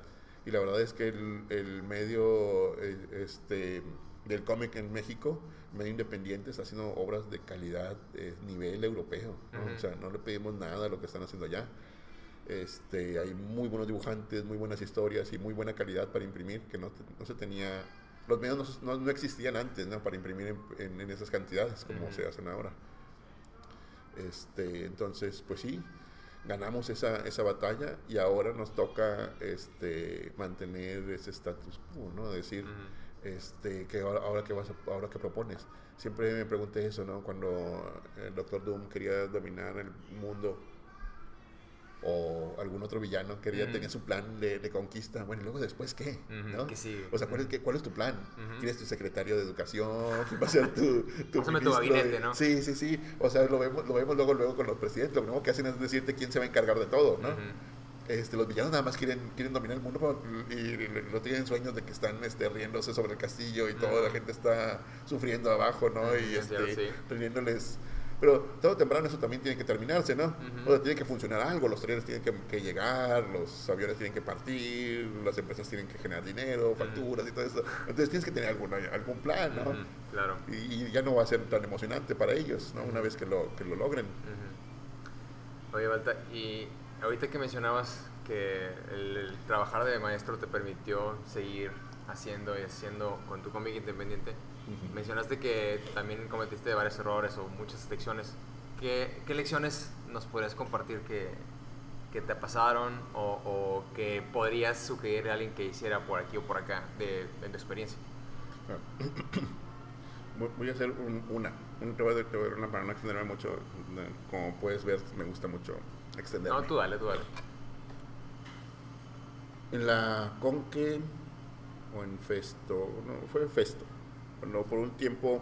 Y la verdad es que el, el medio eh, este, del cómic en México, medio independiente, está haciendo obras de calidad de nivel europeo, o sea, no le pedimos nada a lo que están haciendo allá. Este, hay muy buenos dibujantes, muy buenas historias y muy buena calidad para imprimir, que no, no se tenía... Los medios no, no, existían antes ¿no? para imprimir en, en, esas cantidades como se hacen ahora. Este, entonces, pues sí, ganamos esa, esa batalla y ahora nos toca este, mantener ese status quo, ¿no? Decir, este, que ahora, ahora, que vas ahora que propones. Siempre me pregunté eso, ¿no? Cuando el Doctor Doom quería dominar el mundo o algún otro villano quería mm. tenía su plan de, de, conquista. Bueno, y luego después qué, ¿no? O sea, ¿cuál, es, ¿cuál es tu plan? ¿Quién es tu secretario de educación? ¿Quién va a ser tu, tu, tu gabinete, ¿no? Sí, sí, sí. O sea, lo vemos, lo vemos luego, luego con los presidentes. Lo primero que hacen es decirte quién se va a encargar de todo, ¿no? Este, los villanos nada más quieren, quieren dominar el mundo y, no tienen sueños de que están este, riéndose sobre el castillo y toda la gente está sufriendo abajo, ¿no? Y este, sí. Pero todo temprano eso también tiene que terminarse, ¿no? O sea, tiene que funcionar algo, los trenes tienen que, llegar, los aviones tienen que partir, las empresas tienen que generar dinero, facturas y todo eso. Entonces tienes que tener algún, algún plan, ¿no? Claro. Y, ya no va a ser tan emocionante para ellos, ¿no? Una vez que lo, que lo logren. Oye, Valta, y ahorita que mencionabas que el, trabajar de maestro te permitió seguir haciendo y haciendo con tu cómic independiente, Mencionaste que también cometiste varios errores o muchas lecciones. ¿Qué, qué lecciones nos podrías compartir que, que te pasaron o, o, que podrías sugerir a alguien que hiciera por aquí o por acá de, tu experiencia? Voy a hacer una. Te voy a, te voy a una para no extenderme mucho. Como puedes ver, me gusta mucho extenderme. No, tú dale, tú dale. En la Conque o en Festo, no, fue Festo cuando por un tiempo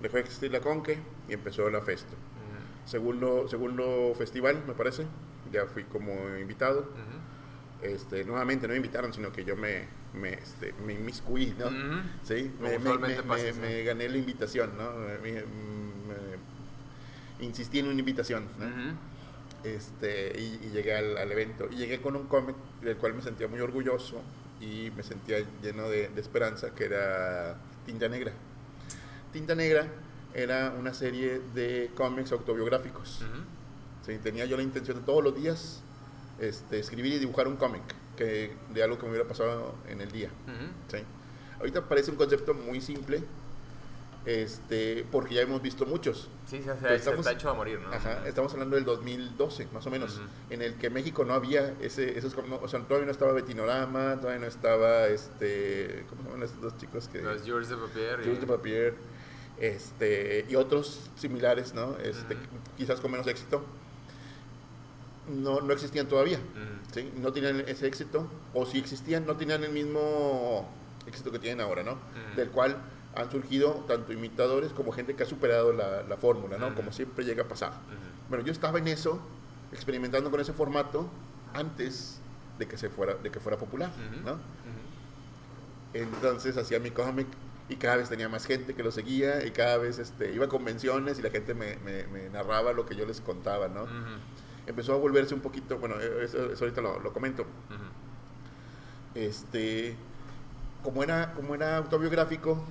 dejó de existir la Conque y empezó la Festo. segundo, segundo festival, me parece, ya fui como invitado. este, nuevamente no me invitaron, sino que yo me, me, este, me inmiscuí, ¿no? Sí, me, me, gané la invitación, ¿no? insistí en una invitación, este, y, llegué al, evento. Y llegué con un cómic del cual me sentía muy orgulloso y me sentía lleno de, de esperanza, que era Tinta Negra. Tinta Negra era una serie de cómics autobiográficos. tenía yo la intención de todos los días este, escribir y dibujar un cómic que, de algo que me hubiera pasado en el día. Ahorita parece un concepto muy simple, este, porque ya hemos visto muchos. Sí, se, estamos, está hecho a morir, ¿no? Ajá, estamos hablando del 2012, más o menos, en el que México no había ese, esos, o sea, todavía no estaba Betinorama, todavía no estaba, este, ¿cómo se llaman estos dos chicos que? Los Jules de Papier. Jules de Papier, este, y otros similares, ¿no? Este, quizás con menos éxito. No, no existían todavía, ¿sí? No tenían ese éxito, o si existían, no tenían el mismo éxito que tienen ahora, ¿no? Del cual han surgido tanto imitadores como gente que ha superado la, la fórmula, ¿no? Como siempre llega a pasar. Bueno, yo estaba en eso, experimentando con ese formato, antes de que, se fuera, de que fuera popular, Ujú. ¿no? Ujú. Entonces hacía mi cómic y cada vez tenía más gente que lo seguía y cada vez este, iba a convenciones y la gente me, me- me narraba lo que yo les contaba, ¿no? Empezó a volverse un poquito, bueno, eso, eso ahorita lo, lo comento, este, como era, como era autobiográfico,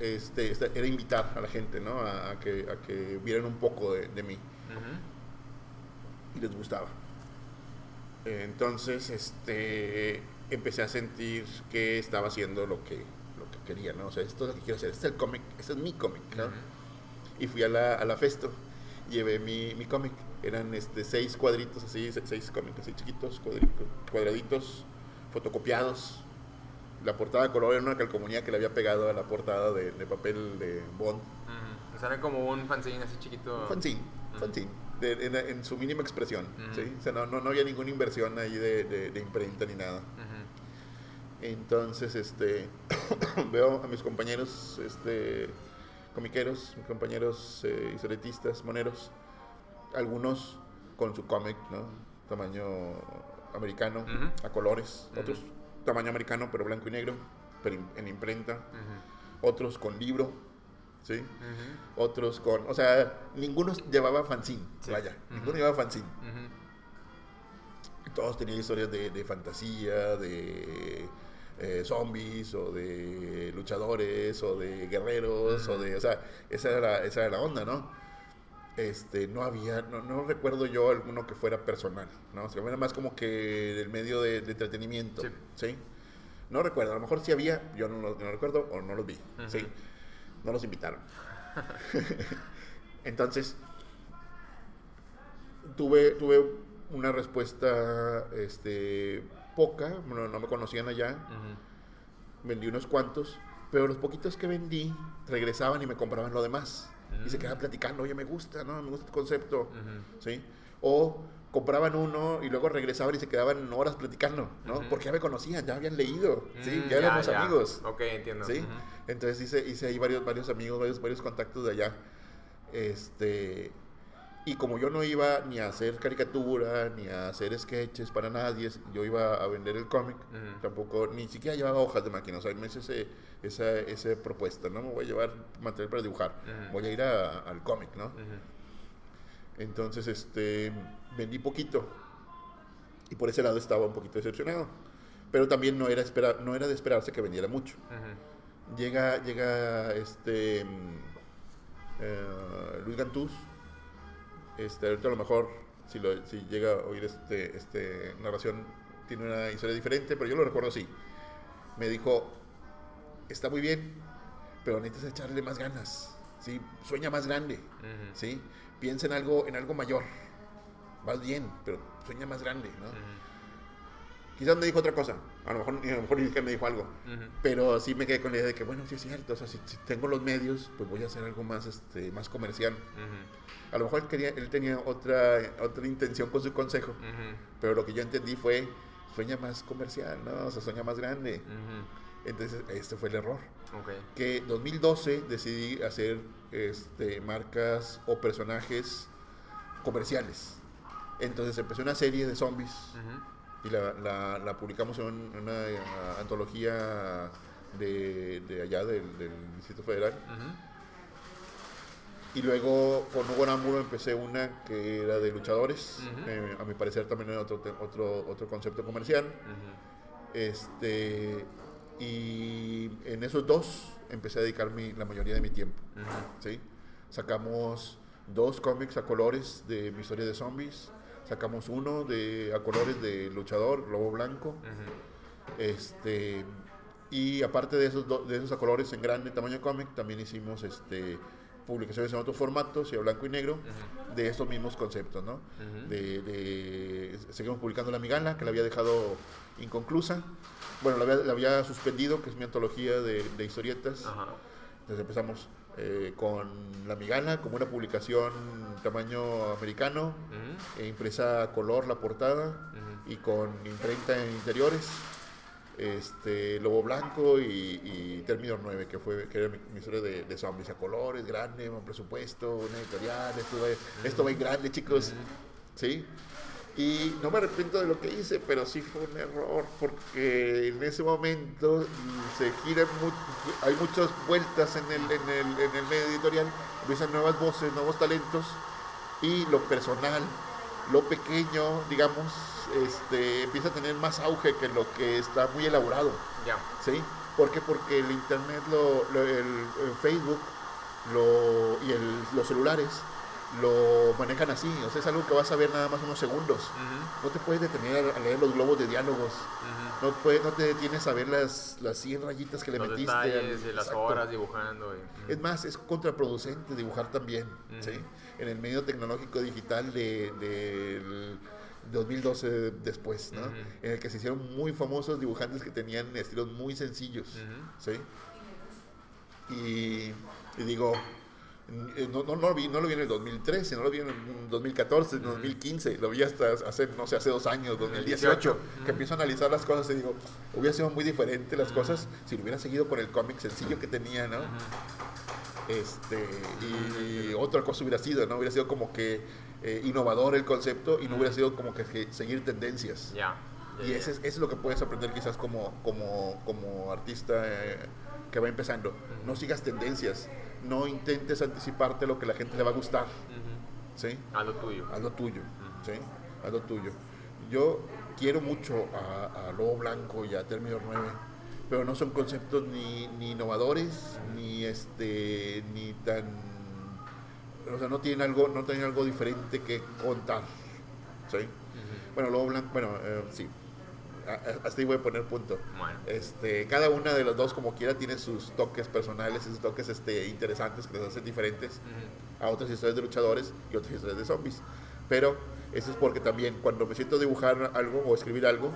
este, este, era invitar a la gente, ¿no? A, a que, a que vieran un poco de, de mí Ujú. y les gustaba. Entonces, este, empecé a sentir que estaba haciendo lo que, lo que quería, ¿no? O sea, esto es lo que quiero hacer, este es el cómic, este es mi cómic, ¿no? Ujú. Y fui a la, a la Festo, llevé mi, mi cómic, eran este, seis cuadritos así, se- seis cómics así chiquitos, cuadritos, cuadraditos, fotocopiados. La portada de color era una calcomanía que le había pegado a la portada de, de papel de Bond. Ujú. O sea, era como un fanzine así chiquito. Un fanzine, fanzine, de- en, en su mínima expresión, Ujú. ¿sí? O sea, no, no, no había ninguna inversión ahí de, de, de imprenta ni nada. Entonces, este, veo a mis compañeros, este, comiqueros, mis compañeros eh, historietistas, moneros, algunos con su cómic, ¿no? Tamaño americano, a colores, otros tamaño americano, pero blanco y negro, pero en imprenta, otros con libro, ¿sí? Otros con, o sea, ninguno llevaba fanzine, Sí. vaya, ninguno llevaba fanzine. Todos tenían historias de, de fantasía, de eh, zombies, o de luchadores, o de guerreros, o de. O sea, esa era, esa era la onda, ¿no? Este, no había, no, no recuerdo yo alguno que fuera personal, ¿no? O sea, era más como que del medio de, de entretenimiento, Sí. ¿sí? No recuerdo, a lo mejor sí había, yo no lo no recuerdo o no los vi, ¿sí? No los invitaron. Entonces, tuve, tuve una respuesta este, poca, no me conocían allá, vendí unos cuantos, pero los poquitos que vendí regresaban y me compraban lo demás. Y se Mm. quedaban platicando, oye, me gusta, ¿no? Me gusta tu concepto, Ujú. ¿sí? O compraban uno y luego regresaban y se quedaban horas platicando, ¿no? Ujú. Porque ya me conocían, ya habían leído, ¿sí? Mm, Ya éramos amigos. Ok, entiendo. ¿sí? Entonces hice, hice ahí varios, varios amigos, varios, varios contactos de allá. Este, y como yo no iba ni a hacer caricatura, ni a hacer sketches para nadie, yo iba a vender el cómic, tampoco, ni siquiera llevaba hojas de máquina, o sea, me hice ese, esa, esa propuesta, no me voy a llevar material para dibujar, Ujú. voy a ir a- al cómic, ¿no? Ujú. Entonces, este, vendí poquito. Y por ese lado estaba un poquito decepcionado. Pero también no era, esperar, no era de esperarse que vendiera mucho. Ujú. Llega, llega este mm, eh, Luis Gantús. Este, ahorita a lo mejor, si, lo- si llega a oír este, este narración, tiene una historia diferente, pero yo lo recuerdo así. Me dijo, está muy bien, pero necesitas echarle más ganas. ¿sí? Sueña más grande. ¿sí? Piensa en algo, en algo mayor. Vas bien, pero sueña más grande, ¿no? Quizás me dijo otra cosa. A lo mejor, a lo mejor que me dijo algo. Pero sí me quedé con la idea de que, bueno, sí es cierto. O sea, si, si tengo los medios, pues voy a hacer algo más, este, más comercial. A lo mejor él, quería, él tenía otra, otra intención con su consejo. Pero lo que yo entendí fue, sueña más comercial, ¿no? O sea, sueña más grande. Entonces, este fue el error. Ok. Que 2012 decidí hacer este, marcas o personajes comerciales. Entonces empecé una serie de zombies y la, la- la publicamos en un- una, eh, antología de, de allá del, del Distrito Federal. Y luego con Hugo Arámburo empecé una que era de luchadores. Eh, a mi parecer también era otro, otro, otro concepto comercial. Este, y en esos dos empecé a dedicar mi- la mayoría de mi tiempo. ¿sí? Sacamos dos cómics a colores de mi historia de zombies. Sacamos uno de, a colores de luchador, Lobo Blanco. Este, y aparte de esos, do- de esos a colores en grande tamaño cómic, también hicimos este, publicaciones en otros formatos y a blanco y negro de estos mismos conceptos. ¿no? Ujú. de, de- seguimos publicando La Migala, que la había dejado inconclusa. Bueno, la había, la había suspendido, que es mi antología de, de historietas. Ajá. Entonces empezamos eh, con La Migala, como una publicación tamaño americano, e impresa a color la portada y con imprenta en interiores. Este, Lobo Blanco y, y Terminor 9, que fue que era mi, mi historia de, de zombies a colores, grande, buen presupuesto, una editorial, esto va, esto va en grande, chicos. ¿Sí? Y no me arrepiento de lo que hice, pero sí fue un error, porque en ese momento se giran, hay muchas vueltas en el, en, el, en el medio editorial, empiezan nuevas voces, nuevos talentos, y lo personal, lo pequeño, digamos, este, empieza a tener más auge que lo que está muy elaborado. Ya. ¿Sí? ¿Por qué? Porque el Internet, lo, lo- el, el Facebook lo, y el- los celulares lo manejan así. O sea, es algo que vas a ver nada más unos segundos. No te puedes detener a leer los globos de diálogos. No, puedes, no te detienes a ver las, las 100 rayitas que le Los metiste. detalles las Exacto. horas dibujando. y-. Es más, es contraproducente dibujar también. ¿sí? En el medio tecnológico digital de- del 2012 después, ¿no? Ujú. En el que se hicieron muy famosos dibujantes que tenían estilos muy sencillos, Ujú. ¿sí? Y, y digo, eh, no, no, no lo vi, no lo vi en el 2013, no lo vi en el 2014, en el 2015, lo vi hasta hace, no sé, hace dos años, 2018, Ujú. que empiezo a analizar las cosas y digo, hubiera sido muy diferente las cosas si lo hubiera seguido con el cómic sencillo que tenía, ¿no? Este, y otra cosa hubiera sido, ¿no? Hubiera sido como que eh, innovador el concepto y no hubiera sido como que, que seguir tendencias. Ya. ya, Y ese es, eso es lo que puedes aprender quizás como, como, como artista eh, que va empezando. No sigas tendencias, no intentes anticiparte a lo que la gente le va a gustar. ¿sí? A lo tuyo. Haz lo tuyo. ¿sí? Haz lo tuyo. Yo quiero mucho a, a Lobo Blanco y a Terminal 9, pero no son conceptos ni, ni innovadores, ni este, ni tan, o sea, no tienen algo, no tienen algo diferente que contar, ¿sí? Ujú. Bueno, Lobo Blanco, bueno, eh, sí, A- a- hasta ahí voy a poner punto. Bueno. Este, cada una de las dos, como quiera, tiene sus toques personales, sus toques este, interesantes que les hacen diferentes Ujú. a otras historias de luchadores y otras historias de zombies. Pero eso es porque también cuando me siento a dibujar algo o escribir algo,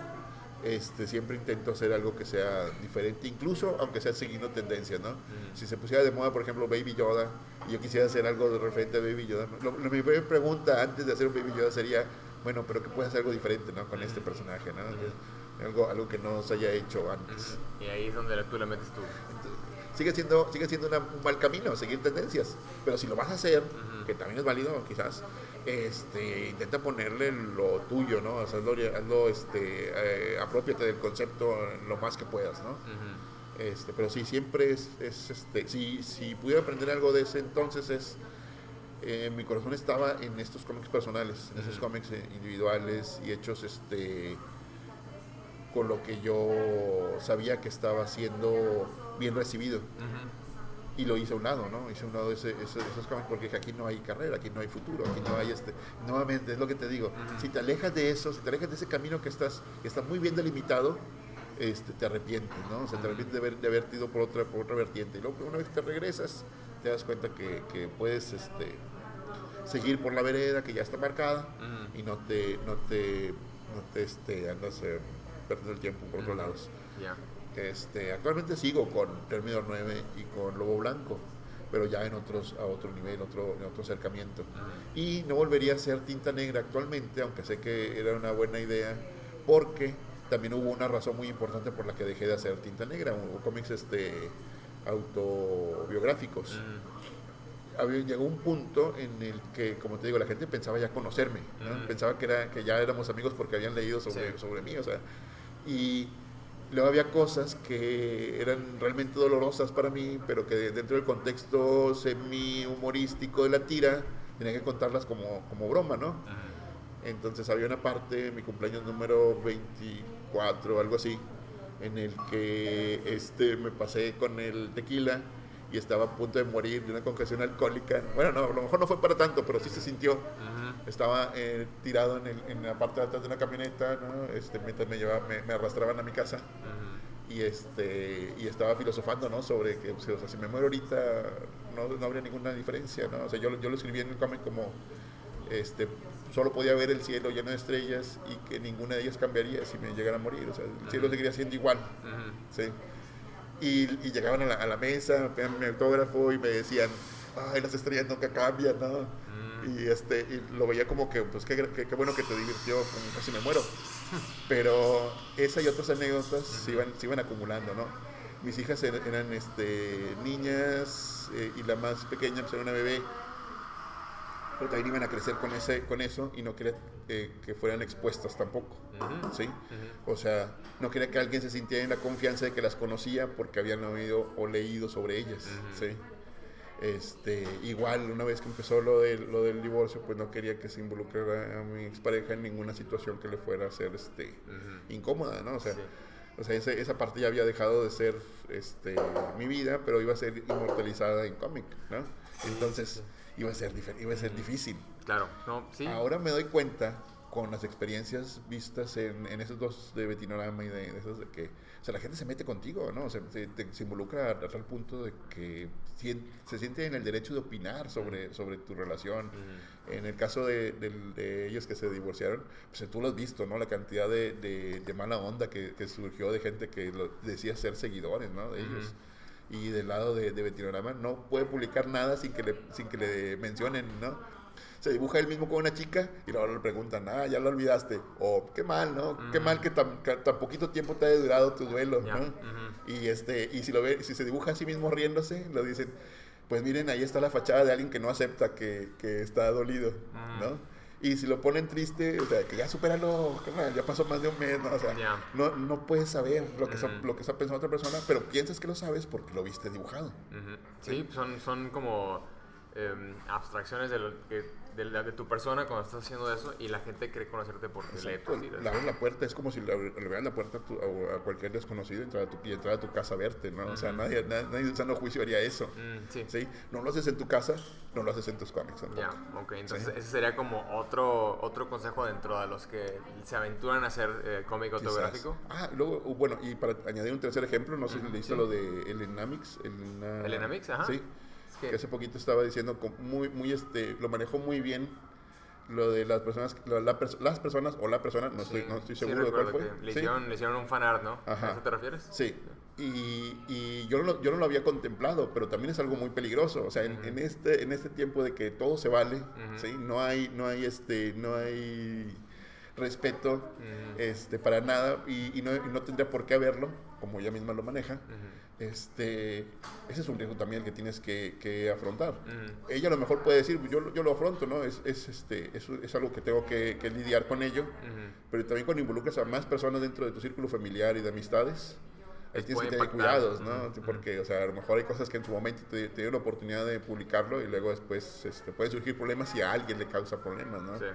este, siempre intento hacer algo que sea diferente, incluso aunque sea siguiendo tendencias, ¿no? Si se pusiera de moda, por ejemplo, Baby Yoda, y yo quisiera hacer algo de referente a Baby Yoda, lo, lo- mi primera pregunta antes de hacer un Baby Yoda sería, bueno, pero que puedes hacer algo diferente, ¿no? Con este personaje, ¿no? Algo, algo que no se haya hecho antes. Y ahí es donde tú le metes tú. Sigue siendo, sigue siendo una- un mal camino, seguir tendencias. Pero si lo vas a hacer, que también es válido quizás, este, intenta ponerle lo tuyo, ¿no? O sea, hazlo, hazlo, este, eh, apropiate del concepto lo más que puedas, ¿no? Este, pero sí, siempre es, es, este, si, si pudiera aprender algo de ese entonces es, eh, mi corazón estaba en estos cómics personales, en esos Ujú. cómics eh, individuales y hechos, este, con lo que yo sabía que estaba siendo bien recibido Ujú. y lo hice a un lado, ¿no? Hice a un lado ese, ese- esos cómics porque aquí no hay carrera, aquí no hay futuro, aquí no hay este... Nuevamente, es lo que te digo, Ujú. si te alejas de eso, si te alejas de ese camino que estás, que está muy bien delimitado, este, te arrepientes, ¿no? O sea, te arrepientes de haber, de haber ido por otra, por otra vertiente. Y luego una vez que te regresas, te das cuenta que, que puedes este, seguir por la vereda que ya está marcada Ujú. y no te, no te, no te este, andas eh, perdiendo el tiempo por otros Ujú. lados. Ya. Este, actualmente sigo con Terminator 9 y con Lobo Blanco, pero ya en otros, a otro nivel, otro, en otro acercamiento. Y no volvería a ser tinta negra actualmente, aunque sé que era una buena idea, porque también hubo una razón muy importante por la que dejé de hacer tinta negra, hubo cómics este, autobiográficos. Había, llegó un punto en el que, como te digo, la gente pensaba ya conocerme, ¿no? Pensaba que, era, que ya éramos amigos porque habían leído sobre, Sí. sobre mí, o sea, y luego había cosas que eran realmente dolorosas para mí, pero que dentro del contexto semi-humorístico de la tira, tenía que contarlas como, como broma, ¿no? Entonces había una parte, mi cumpleaños número 24, algo así, en el que este, me pasé con el tequila y estaba a punto de morir de una congestión alcohólica. Bueno, no, a lo mejor no fue para tanto, pero sí se sintió. Estaba eh, tirado en, el- en la parte de atrás de una camioneta, ¿no? este, mientras me, llevaba, me, me arrastraban a mi casa. Y este y estaba filosofando no sobre que pues, o sea, si me muero ahorita no, no habría ninguna diferencia no o sea yo, lo- yo lo escribí en el cómic como este solo podía ver el cielo lleno de estrellas y que ninguna de ellas cambiaría si me llegara a morir. O sea el cielo seguiría siendo igual. Sí y, y llegaban a la, a la mesa me pedían mi autógrafo y me decían ay las estrellas nunca cambian no Mm. y este y lo veía como que pues qué, qué- qué bueno que te divirtió casi me muero. Pero esa y otras anécdotas se, iban, se iban acumulando no mis hijas er- eran este niñas eh, y la más pequeña pues era una bebé. Pero también iban a crecer con, ese, con eso y no quería eh, que fueran expuestas tampoco, ¿sí? O sea, no quería que alguien se sintiera en la confianza de que las conocía porque habían oído o leído sobre ellas, ¿sí? Este, igual, una vez que empezó lo, de, lo del divorcio, pues no quería que se involucrara a mi expareja en ninguna situación que le fuera a ser este, incómoda, ¿no? O sea, o sea esa, esa parte ya había dejado de ser este, mi vida, pero iba a ser inmortalizada en cómic, ¿no? Entonces, iba a ser, iba a ser difícil. Claro, no, sí. Ahora me doy cuenta con las experiencias vistas en, en esos dos de Betinorama y de, de esos de que o sea, la gente se mete contigo, ¿no? O sea, se, se involucra a, tal punto de que se siente en el derecho de opinar sobre, sobre tu relación. En el caso de, de, ellos que se divorciaron, pues tú lo has visto, ¿no? La cantidad de, de mala onda que, que, surgió de gente que lo, decía ser seguidores, ¿no? De ellos y del lado de, de Betinorama no puede publicar nada sin que le, sin que le mencionen, ¿no? Se dibuja él mismo con una chica y luego le preguntan, ah, ya lo olvidaste. O qué mal, ¿no? Qué mal que tan, tan, poquito tiempo te haya durado tu duelo, ¿no? Y, este, y si, lo ve, si se dibuja a sí mismo riéndose, lo dicen, pues miren, ahí está la fachada de alguien que no acepta que, que está dolido, ¿no? Y si lo ponen triste, o sea, que ya supéralo, ya pasó más de un mes, ¿no? O sea, no, no puedes saber lo que, está, lo que está pensando otra persona, pero piensas que lo sabes porque lo viste dibujado. Sí, son, son como em, abstracciones de lo que de, de, tu persona cuando estás haciendo eso y la gente cree conocerte porque lee tus Le abres la puerta, es como si le, abrieran la puerta a, cualquier desconocido y entrar a tu, y entrar a tu casa a verte, ¿no? O sea, nadie, nadie, nadie en sano juicio haría eso. Mm, sí. sí. No lo haces en tu casa, no lo haces en tus cómics. Ya, ok. Entonces, ese sería como otro, otro consejo dentro de los que se aventuran a hacer eh, cómic autográfico. Ah, luego, uh, bueno, y para añadir un tercer ejemplo, no sé si le hice lo de Elenamix. Elenamix, ajá. Sí que hace poquito estaba diciendo, muy, muy este, lo manejó muy bien lo de las personas, las personas o la persona, no, estoy, no estoy seguro de cuál fue. Le, hicieron, le, hicieron, un fanart, ¿no? ¿A eso te refieres? Sí. Y, y yo, no, yo no lo había contemplado, pero también es algo muy peligroso. O sea, en, en este, en este tiempo de que todo se vale, ¿sí? No hay, no hay, este, no hay respeto este, para nada y, no, y, no, tendría por qué haberlo, como ella misma lo maneja este, ese es un riesgo también que tienes que, que afrontar. Ella a lo mejor puede decir, yo, yo lo afronto, ¿no? Es, es, este, es, es algo que tengo que, que lidiar con ello, pero también cuando involucras a más personas dentro de tu círculo familiar y de amistades, ahí tienes que tener cuidados, ¿no? Porque, o sea, a lo mejor hay cosas que en su momento te, te dio la oportunidad de publicarlo y luego después este, pueden surgir problemas y a alguien le causa problemas, ¿no? Sí.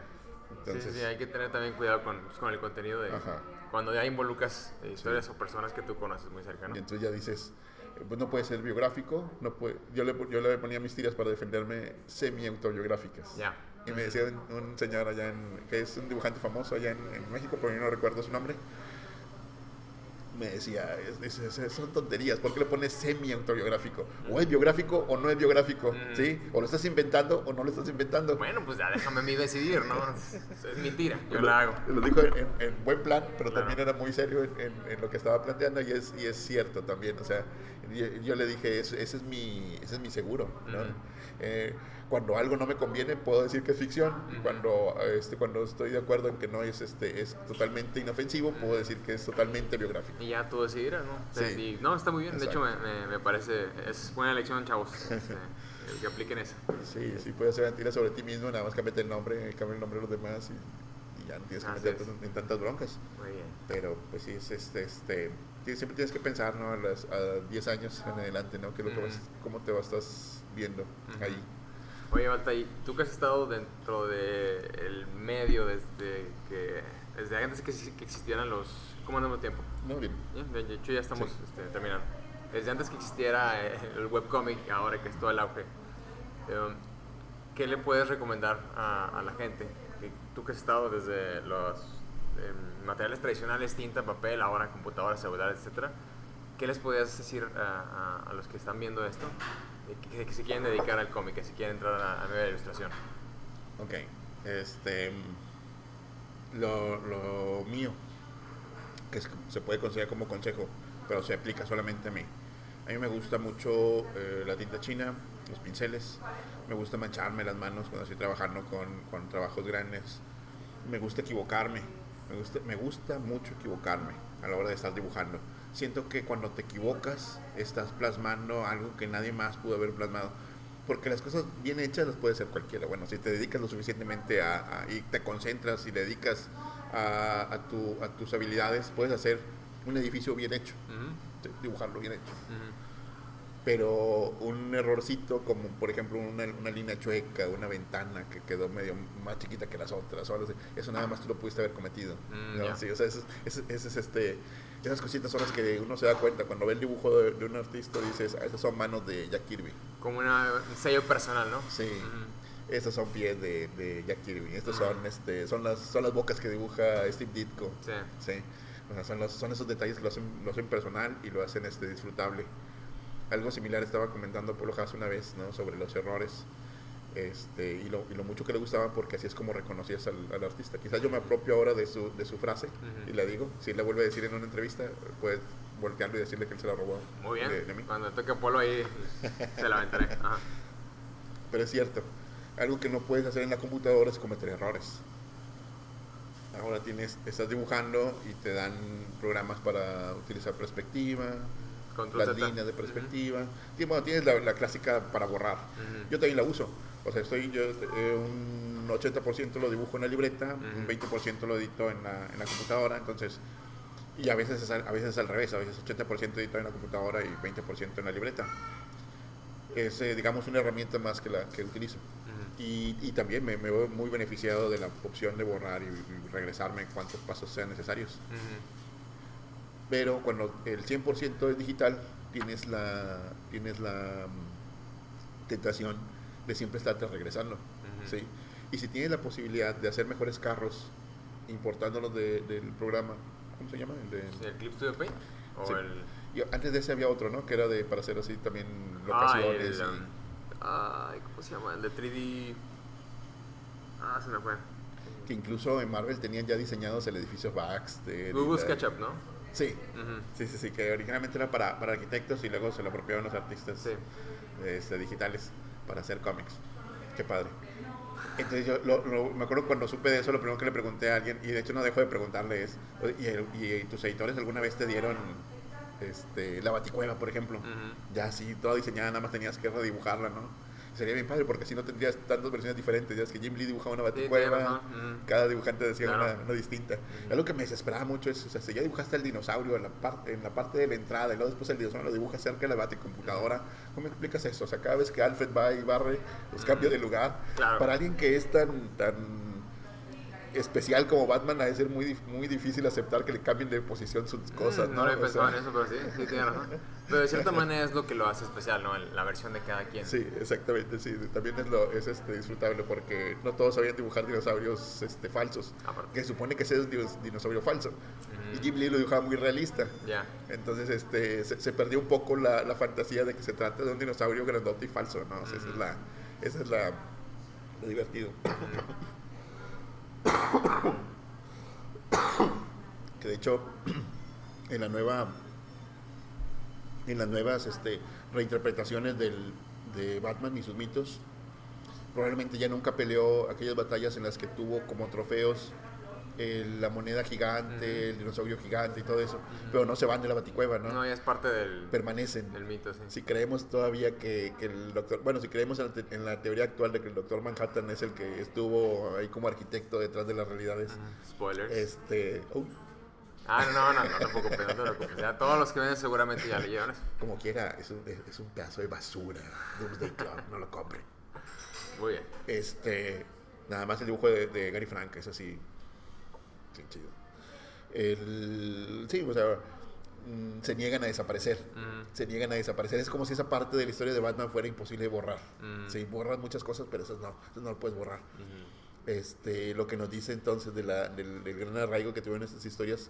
Entonces, sí, sí, hay que tener también cuidado con, pues, con el contenido de... Ajá cuando ya involucras eh, historias o personas que tú conoces muy cercanas. Y entonces ya dices, pues no puede ser biográfico, no puede, yo, le, yo le ponía mis tiras para defenderme semi-autobiográficas. Ya. Y me decía un, señor allá, en, que es un dibujante famoso allá en, en México, pero yo no recuerdo su nombre, me decía, son tonterías, ¿por qué le pones semi-autobiográfico? O es biográfico o no es biográfico, mm. ¿sí? O lo estás inventando o no lo estás inventando. Bueno, pues ya déjame a mí decidir, ¿no? es mentira, yo lo, hago. Lo dijo en, buen plan, pero también era muy serio en, lo que estaba planteando y es, y es cierto también, o sea, yo, le dije, ese, es mi, ese es mi seguro, ¿no? Eh, cuando algo no me conviene puedo decir que es ficción. Y cuando este cuando estoy de acuerdo en que no es este es totalmente inofensivo puedo decir que es totalmente biográfico. Y ya tú decidirás no sí. no está muy bien. De hecho me, me, parece es buena elección chavos. Este, que apliquen eso sí sí puedes hacer mentiras sobre ti mismo nada más cámbiate el nombre cambia el nombre de los demás y, ya no tienes que meterte en tantas broncas. Muy bien. Pero pues sí es este este siempre tienes que pensar no a 10 años en adelante no que lo que vas, cómo te vas estás viendo ahí Oye, Balta, tú que has estado dentro del el medio desde que desde antes que, que existieran los... ¿Cómo andamos de tiempo? Muy bien. De hecho, ya estamos este, terminando. Desde antes que existiera eh, el webcomic, ahora que es todo el auge, em, ¿qué le puedes recomendar a, la gente? tú que has estado desde los em, materiales tradicionales, tinta, papel, ahora computadoras, celular, etcétera, ¿qué les podrías decir a, a los que están viendo esto que, se quieren dedicar al cómic, que se quieren entrar a, a la ilustración. Ok, este, lo, lo mío, que se puede considerar como consejo, pero se aplica solamente a mí. A mí me gusta mucho eh, la tinta china, los pinceles, me gusta mancharme las manos cuando estoy trabajando con, con trabajos grandes, me gusta equivocarme, me gusta, me gusta mucho equivocarme a la hora de estar dibujando siento que cuando te equivocas estás plasmando algo que nadie más pudo haber plasmado. Porque las cosas bien hechas las puede hacer cualquiera. Bueno, si te dedicas lo suficientemente a, a- y te concentras y dedicas a, a tu- a tus habilidades, puedes hacer un edificio bien hecho, Ujú, dibujarlo bien hecho. ujú. Pero un errorcito, como por ejemplo una, una línea chueca, una ventana que quedó medio más chiquita que las otras, eso nada más tú lo pudiste haber cometido. Mm, ¿no? ya. Sí, o sea, esas, esas- esas, este, esas cositas son las que uno se da cuenta. Cuando ve el dibujo de, de un artista, dices, "Ah, esas son manos de Jack Kirby. Como una- un sello personal, ¿no? Sí. Esas son pies de, de Jack Kirby. Estas son, este, son, las, son las bocas que dibuja Steve Ditko. Sí. Sí. O sea, son, los- son esos detalles que lo hacen, lo hacen personal y lo hacen este, disfrutable. Algo similar estaba comentando Polo Haas una vez, ¿no? Sobre los errores. Este, y, lo, y lo mucho que le gustaba porque así es como reconocías al, al artista. Quizás yo me apropio ahora de su, de su frase y la digo. Si la vuelve a decir en una entrevista, puedes voltearlo y decirle que él se la robó Muy bien. de- de mí. Cuando toque Polo ahí, te la aventaré. Ajá. Pero es cierto, algo que no puedes hacer en la computadora es cometer errores. Ahora tienes, estás dibujando y te dan programas para utilizar perspectiva, Control las Z. líneas de perspectiva. Tien- Bueno, tienes la, la clásica para borrar. Ujú. Yo también la uso. O sea, estoy yo eh, un 80% lo dibujo en la libreta, un Ujú. 20% lo edito en la, en la computadora, entonces y a veces es al, a veces es al revés, a veces 80% edito en la computadora y 20% en la libreta. Es eh, digamos una herramienta más que la que utilizo. Ujú. Y, y también me, me veo muy beneficiado de la opción de borrar y, y regresarme cuantos pasos sean necesarios. Ujú. Pero cuando el 100% es digital, tienes la, tienes la mm, tentación de siempre estarte regresando. Ujú. ¿sí? Y si tienes la posibilidad de hacer mejores carros importándolos de- del programa, ¿cómo se llama? El de- ¿El Clip Studio Paint? ¿O Sí. el...? antes de ese había otro, ¿no? Que era de para hacer así también Ah, locaciones. el... y- um, ay, ¿cómo se llama? El de 3D... Ah, se me fue. que incluso en Marvel tenían ya diseñados el edificio Baxter. y Google SketchUp, ¿no? Sí, Ujú. sí, sí, sí, que originalmente era para, para arquitectos y luego se lo apropiaron los artistas Sí. este, digitales para hacer cómics. Qué padre. Entonces yo lo- lo- me acuerdo cuando supe de eso, lo primero que le pregunté a alguien, y de hecho no dejo de preguntarle es, "Oye, ¿y, tus editores alguna vez te dieron este, la baticueva, por ejemplo? Ya así, toda diseñada, nada más tenías que redibujarla, ¿no? Sería bien padre porque así no tendrías tantas versiones diferentes. Ya es que Jim Lee dibujaba una baticueva, cada dibujante decía Claro. una, una distinta. Ujú. Algo que me desesperaba mucho es, o sea, si ya dibujaste el dinosaurio en la, parte en la parte de la entrada y luego después el dinosaurio lo dibujas cerca de la baticomputadora, ¿cómo me explicas eso? O sea, cada vez que Alfred va y barre, los cambia de lugar. Claro. Para alguien que es tan, tan especial como Batman, ha de ser muy, muy difícil aceptar que le cambien de posición sus cosas, Mm, ¿no? No lo he O pensado sea, en eso, pero sí, sí, tiene razón. Pero de cierta manera es lo que lo hace especial, ¿no? La versión de cada quien. Sí, exactamente, sí. También es, lo, es este, disfrutable porque no todos sabían dibujar dinosaurios este, falsos. Aparte. Que supone que ese es un dinos- dinosaurio falso. Ujú. Y Jim Lee lo dibujaba muy realista. Ya. Entonces este, se, se perdió un poco la, la fantasía de que se trata de un dinosaurio grandote y falso, ¿no? O sea, esa es Ujú. la, esa es la, lo divertido. Que de hecho, en la nueva, en las nuevas este, reinterpretaciones del, de Batman y sus mitos, probablemente ya nunca peleó aquellas batallas en las que tuvo como trofeos el- la moneda gigante, el dinosaurio gigante y todo eso, pero no se van de la baticueva, ¿no? No, ya es parte del, Permanecen. del mito, sí. Si creemos todavía que, que el doctor, bueno, si creemos en la, te- en la teoría actual de que el doctor Manhattan es el que estuvo ahí como arquitecto detrás de las realidades. Spoilers. este, uy, Ah, no, no, no, no te preocupes, no te. Ya todos los que ven seguramente ya leyeron eso. como quiera, es un, es- es un pedazo de basura, Doomsday Club, no lo compren. Muy bien. Este, nada más el dibujo de, de Gary Frank, es así, sí, chido. El, sí, o sea, mm, se niegan a desaparecer. Ujú. Se niegan a desaparecer. Es como si esa parte de la historia de Batman fuera imposible de borrar. Mm. Sí, borras muchas cosas, pero esas no, esas no lo puedes borrar. Este, lo que nos dice entonces de la, del, del gran arraigo que tuvieron estas historias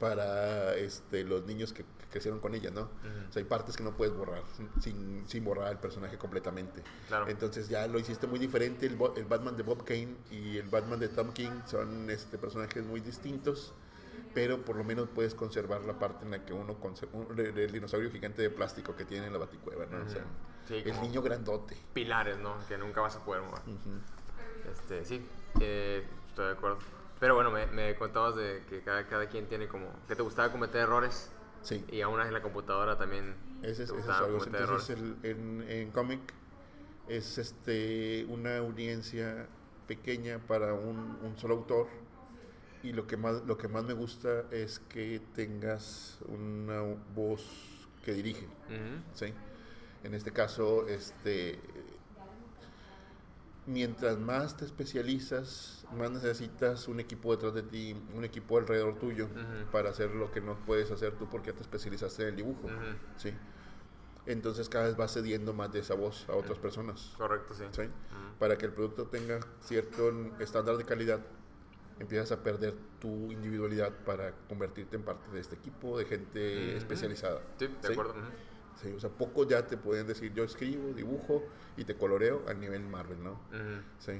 para este, los niños que, que crecieron con ellas, ¿no? Ujú. O sea, hay partes que no puedes borrar sin, sin borrar al personaje completamente. Claro. Entonces ya lo hiciste muy diferente. El, el Batman de Bob Kane y el Batman de Tom King son este, personajes muy distintos, pero por lo menos puedes conservar la parte en la que uno conserva el, dinosaurio gigante de plástico que tiene en la baticueva, ¿no? O sea. Sí, el niño grandote. Pilares, ¿no? Que nunca vas a poder mover. Este, sí, eh, estoy de acuerdo. Pero bueno, me, me contabas de que cada, cada quien tiene como... Que te gustaba cometer errores Sí. y aún en la computadora también Ese es, te es gustaba algo. cometer Entonces, errores. el- en, en cómic, es este, una audiencia pequeña para un, un solo autor y lo que más lo que más me gusta es que tengas una voz que dirige ¿sí? en este caso este mientras más te especializas más necesitas un equipo detrás de ti un equipo alrededor tuyo para hacer lo que no puedes hacer tú porque te especializaste en el dibujo ¿sí? entonces cada vez vas cediendo más de esa voz a otras personas correcto sí, ¿sí? para que el producto tenga cierto estándar de calidad empiezas a perder tu individualidad para convertirte en parte de este equipo de gente especializada. Sí, de acuerdo. Sí, o sea, pocos ya te pueden decir, yo escribo, dibujo y te coloreo a nivel Marvel, ¿no? Sí,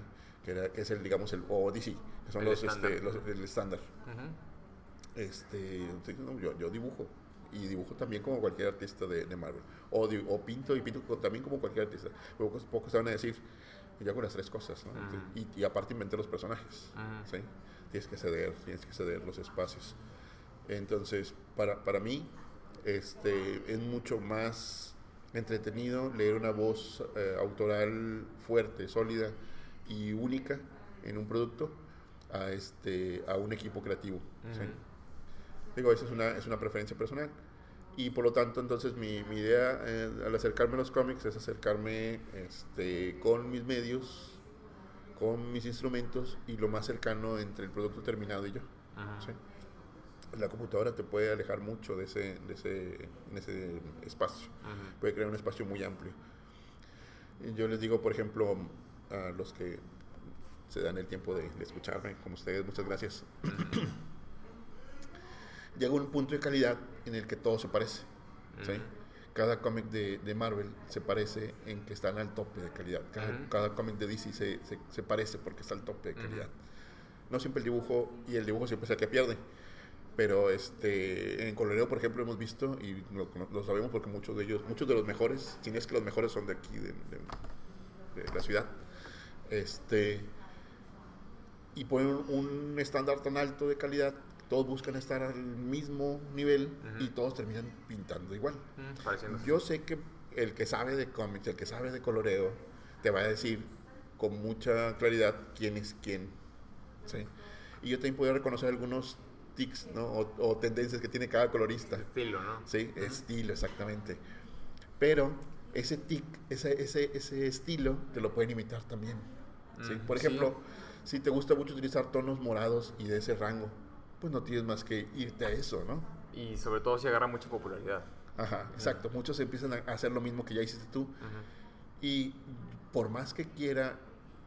que, era, que es el, digamos, el, o DC, que son los, este, los, el estándar. Este, yo, yo dibujo y dibujo también como cualquier artista de, de Marvel. O, o, pinto y pinto también como cualquier artista. Pocos, pocos van a decir, yo hago las tres cosas, ¿no? y, y, aparte inventé los personajes, ¿sí? Tienes que ceder, tienes que ceder los espacios. Entonces, para, para mí, este, es mucho más entretenido leer una voz eh, autoral fuerte, sólida y única en un producto a, este, a un equipo creativo. ¿sí? Digo, esa es una, es una preferencia personal. Y por lo tanto, entonces mi, mi idea eh, al acercarme a los cómics es acercarme este, con mis medios, con mis instrumentos y lo más cercano entre el producto terminado y yo. ¿sí? La computadora te puede alejar mucho de ese, de ese, en ese espacio. Puede crear un espacio muy amplio. Y yo les digo, por ejemplo, a los que se dan el tiempo de, de escucharme, como ustedes, muchas gracias. llega un punto de calidad en el que todo se parece. ¿sí? Cada cómic de, de, Marvel se parece en que están al tope de calidad. Cada, cada cómic de DC se, se, se, parece porque está al tope de calidad. No siempre el dibujo, y el dibujo siempre es el que pierde. Pero este, en coloreo, por ejemplo, hemos visto, y lo, lo, sabemos porque muchos de ellos, muchos de los mejores, si no es que los mejores son de aquí, de, de, de la ciudad, este, y ponen un estándar tan alto de calidad todos buscan estar al mismo nivel uh -huh. y todos terminan pintando igual. Uh -huh. Yo sé que el que sabe de cómics, el que sabe de coloreo, te va a decir con mucha claridad quién es quién. ¿sí? Y yo también puedo reconocer algunos tics ¿no? o, o, tendencias que tiene cada colorista. Estilo, ¿no? Sí, uh -huh. estilo, exactamente. Pero ese tic, ese, ese, ese estilo, te lo pueden imitar también. ¿sí? Por ejemplo, sí. si te gusta mucho utilizar tonos morados y de ese rango, pues no tienes más que irte a eso, ¿no? Y sobre todo si agarra mucha popularidad. Ajá, exacto. Uh -huh. Muchos empiezan a hacer lo mismo que ya hiciste tú. Uh -huh. Y por más que quiera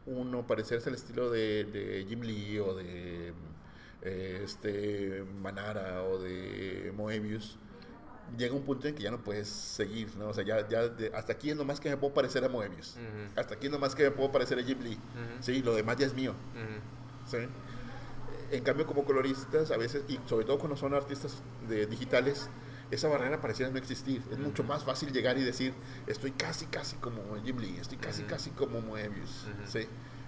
uno parecerse al estilo de, de Jim Lee o de eh, este Manara o de Moebius, llega un punto en que ya no puedes seguir, ¿no? O sea, ya, ya de, hasta aquí es nomás que me puedo parecer a Moebius. Uh -huh. Hasta aquí es nomás que me puedo parecer a Jim Lee. Sí, lo demás ya es mío. Sí en cambio como coloristas a veces y sobre todo cuando son artistas de digitales esa barrera pareciera no existir es mucho más fácil llegar y decir estoy casi casi como Jim Lee estoy casi casi como Moebius. ¿sí?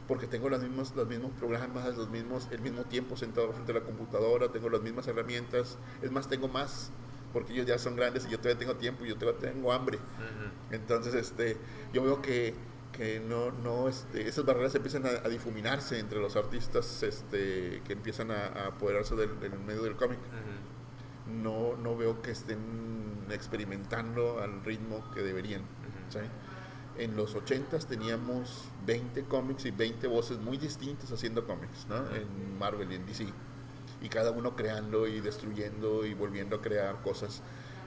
Porque tengo los mismos los mismos programas los mismos el mismo tiempo sentado frente a la computadora tengo las mismas herramientas es más tengo más porque ellos ya son grandes y yo todavía tengo tiempo y yo todavía tengo hambre entonces este yo veo que que no, no este, esas barreras empiezan a, a, difuminarse entre los artistas este, que empiezan a, a apoderarse del, del, medio del cómic. Uh -huh. no, no veo que estén experimentando al ritmo que deberían. Uh -huh. ¿sí? En los 80s teníamos 20 cómics y 20 voces muy distintas haciendo cómics, ¿no? En Marvel y en DC. Y cada uno creando y destruyendo y volviendo a crear cosas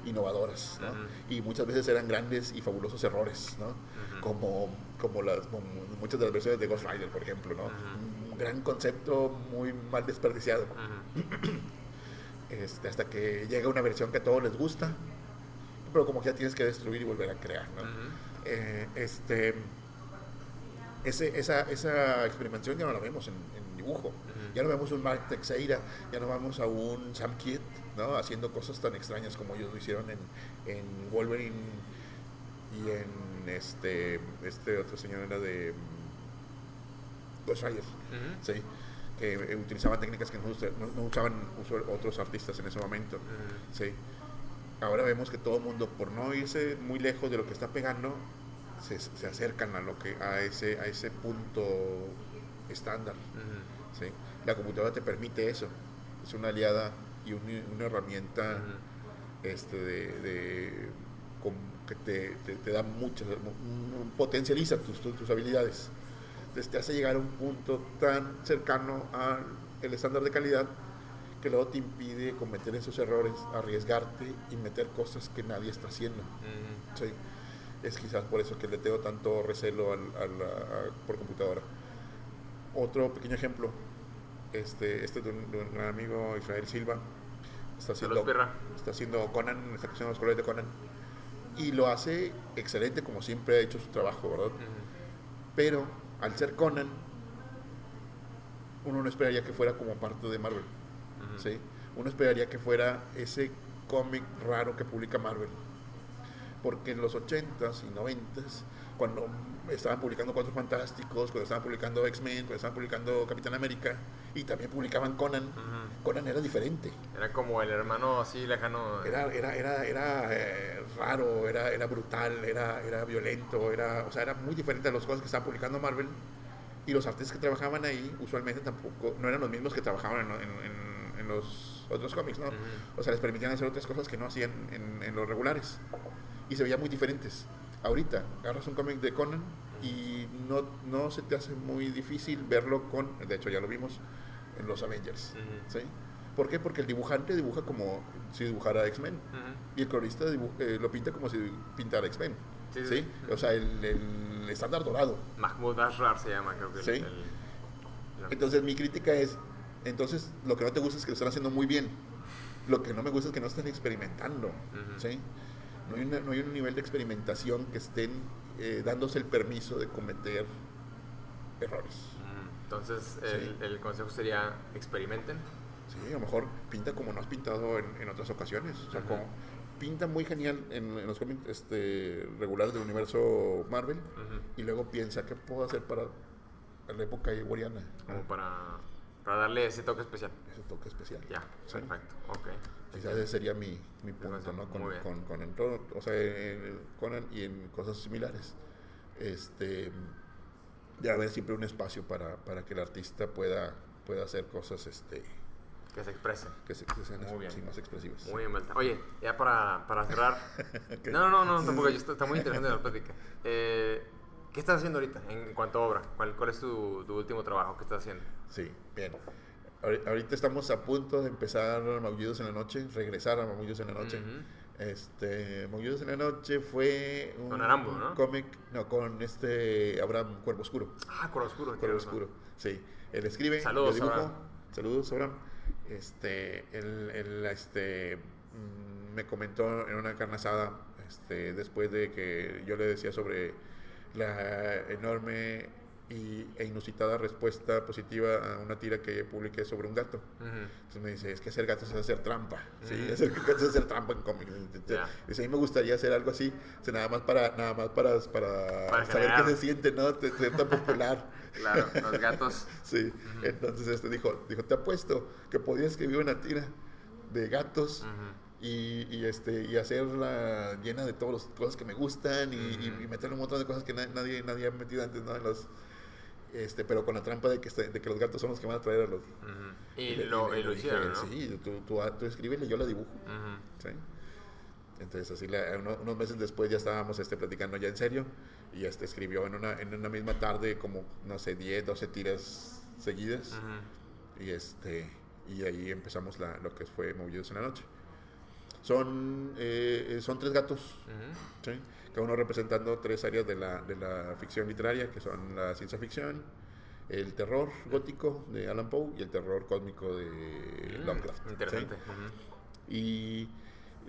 innovadoras, ¿no? Uh -huh. Y muchas veces eran grandes y fabulosos errores, ¿no? Uh -huh. Como, como, las, como muchas de las versiones de Ghost Rider, por ejemplo, ¿no? Uh -huh. Un gran concepto muy mal desperdiciado. Este, hasta que llega una versión que a todos les gusta, pero como que ya tienes que destruir y volver a crear, ¿no? Eh, este, ese, esa, esa experimentación ya no la vemos en, en dibujo. Ya no vemos un Mark Teixeira, ya no vamos a un Sam Kidd, ¿no? Haciendo cosas tan extrañas como ellos lo hicieron en, en Wolverine y en este, este otro señor era de Ghost Rider. ¿sí? que utilizaban técnicas que no, no, usaban otros artistas en ese momento. ¿sí? Ahora vemos que todo el mundo, por no irse muy lejos de lo que está pegando, se, se acercan a lo que a ese a ese punto estándar. La computadora te permite eso. Es una aliada y un- una herramienta este, de, de- com- que te, te- te da muchas, mu- potencializa tus, tus, tus habilidades. Entonces te hace llegar a un punto tan cercano al estándar de calidad que luego te impide cometer esos errores, arriesgarte y meter cosas que nadie está haciendo. Ujú. Sí. Es quizás por eso que le tengo tanto recelo al, al- a- por computadora. Otro pequeño ejemplo, este, este de un, de un gran amigo Israel Silva, está haciendo, está haciendo Conan, está haciendo los colores de Conan, y lo hace excelente como siempre ha hecho su trabajo, ¿verdad? Pero al ser Conan, uno no esperaría que fuera como parte de Marvel. Ujú. ¿sí? Uno esperaría que fuera ese cómic raro que publica Marvel. Porque en los 80s y 90s, cuando estaban publicando Cuatro Fantásticos, cuando estaban publicando X-Men, cuando estaban publicando Capitán América, y también publicaban Conan, Ujú. Conan era diferente. Era como el hermano así lejano. Era, era, era, era eh, raro, era, era brutal, era, era violento, era, o sea, era muy diferente a las cosas que estaban publicando Marvel. Y los artistas que trabajaban ahí usualmente tampoco, no eran los mismos que trabajaban en- en- en los otros cómics, ¿no? Ujú. O sea, les permitían hacer otras cosas que no hacían en, en los regulares. Y se veían muy diferentes. Ahorita, agarras un cómic de Conan y no, no se te hace muy difícil verlo con, de hecho ya lo vimos, en los Avengers. Ujú. ¿sí? ¿Por qué? Porque el dibujante dibuja como si dibujara X-Men. Ujú. Y el colorista eh, lo pinta como si pintara X-Men. Sí, Sí. O sea, el, el estándar dorado. Mahmoud Ashrar se llama, creo que. el- Sí. el- el- Entonces mi crítica es, entonces lo que no te gusta es que lo están haciendo muy bien. Lo que no me gusta es que no están experimentando. Ujú. ¿sí? no, hay una- no hay un nivel de experimentación que estén eh, dándose el permiso de cometer errores. Ujú. Entonces, el, Sí. el consejo sería: experimenten. Sí, a lo mejor pinta como no has pintado en, en otras ocasiones. O sea, como pinta muy genial en, en los cómics este, regulares del universo Marvel y luego piensa qué puedo hacer para la época iguariana. Como para, para darle ese toque especial. Ese toque especial. Ya, Sí. perfecto. Ok. Quizás ese sería mi, mi punto, ¿no? Con, con, con en todo, o sea, en Conan y en cosas similares. Este, de haber siempre un espacio para, para que el artista pueda, pueda hacer cosas este, Que se expresen. que, se, sean Muy bien. sí, más expresivas. Muy bien, Balta. Oye, ya para, para cerrar. No, no, no, tampoco. yo estoy- Está muy interesante la plática. Eh, ¿Qué estás haciendo ahorita en cuanto a obra? ¿Cuál, cuál es tu, tu último trabajo que estás haciendo? Sí, bien. Ahori- Ahorita estamos a punto de empezar Maullidos en la Noche, regresar a Maullidos en la Noche. Ujú. Este, Maullidos en la Noche fue un Con Arambo, ¿no? cómic, no, con este Abraham Cuervo Oscuro. Ah, Cuervo Oscuro. Cuervo. Oscuro, sí. Él escribe, Saludos, yo dibujo. Abraham. Saludos, Abraham. Este, él, él, este, mm, me comentó en una carne asada, este, después de que yo le decía sobre la enorme y, e inusitada respuesta positiva a una tira que publiqué sobre un gato. Entonces me dice, es que hacer gatos es hacer trampa. Sí, hacer gatos es hacer trampa en cómics. Ya. Dice, a mí me gustaría hacer algo así, o sea, nada más para, nada más para, para, Para saber generar. qué se siente, ¿no? Ser tan popular. Claro, los gatos. Sí, entonces este dijo, dijo, te apuesto que podía escribir una tira de gatos y, y, este, y hacerla llena de todas las cosas que me gustan y, y meterle un montón de cosas que na- nadie, nadie ha metido antes, ¿no? En los, este, pero con la trampa de que, este- de que los gatos son los que van a traer a los... Ujú. Y, le- lo, y lo dije, hicieron, ¿no? Sí, tú, tú, tú escríbele, yo la dibujo. Entonces, así, la- uno- unos meses después ya estábamos este, platicando ya en serio y este, escribió en una, en una misma tarde como, no sé, 10, 12 tiras seguidas y, este, y ahí empezamos la, lo que fue Movidos en la Noche. Son, eh, eh, son tres gatos. ¿sí? cada uno representando tres áreas de la, de la ficción literaria, que son la ciencia ficción, el terror gótico de Alan Poe y el terror cósmico de Mm, Lovecraft. ¿sí? Interesante. Y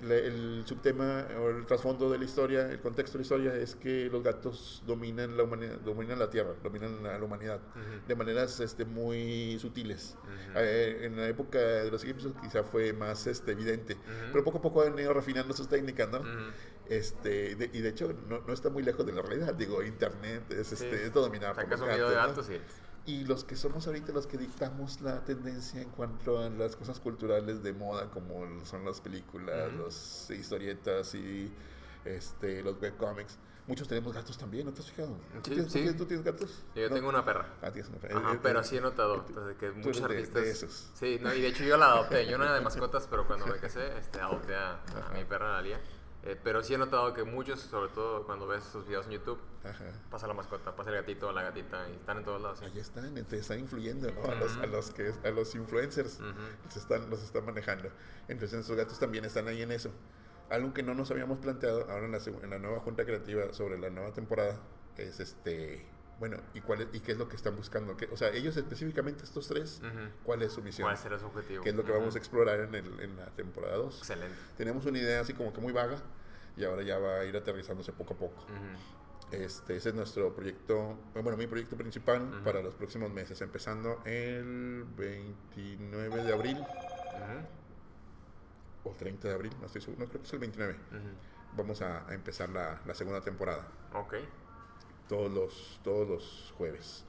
le- el subtema o el trasfondo de la historia, el contexto de la historia es que los gatos dominan la humanidad, dominan la tierra, dominan a la humanidad de maneras este, muy sutiles. Ujú. Eh, en la época de los egipcios quizá fue más este, evidente, pero poco a poco han ido refinando sus técnicas, ¿no? Este, de- y de hecho no, no está muy lejos de la realidad, digo, internet es, Sí. este, es dominado por los video de gatos, ¿no? gatos y... Los que somos ahorita los que dictamos la tendencia en cuanto a las cosas culturales de moda, como son las películas, Ujú. las historietas y este, los webcomics, muchos tenemos gatos también, ¿no te has fijado? ¿Tú, Sí, tienes, tú sí. tienes- tú tienes gatos? Yo ¿No? tengo una perra. Ah, tienes una Ajá, eh, pero eh, sí he notado eh, pues, que muchos artistas. de esos. Sí, no, y de hecho yo la adopté. Yo no era de mascotas, pero cuando me casé, este, adopté a, a mi perra Dalia. Eh, pero sí he notado que muchos, sobre todo cuando ves sus videos en YouTube, Ajá. pasa la mascota, pasa el gatito o la gatita y están en todos lados. sí. Ahí están, te están influyendo, ¿no? A los, a los que a los influencers están, los están manejando. Entonces esos gatos también están ahí en eso. Algo que no nos habíamos planteado ahora en la, seg- en la nueva junta creativa sobre la nueva temporada es este bueno, ¿y cuál es- y qué es lo que están buscando? ¿Qué- o sea, ellos específicamente estos tres, Ujú. ¿cuál es su misión? ¿Cuál será su objetivo? ¿Qué es lo que Ujú. vamos a explorar en, el- en la temporada 2? Excelente. Tenemos una idea así como que muy vaga y ahora ya va a ir aterrizándose poco a poco. Ujú. Este, ese es nuestro proyecto, bueno, mi proyecto principal para los próximos meses, empezando el 29 de abril o 30 de abril, no estoy seguro, no creo que es el 29. Ujú. Vamos a, a empezar la, la segunda temporada, Ok. Todos los, todos los jueves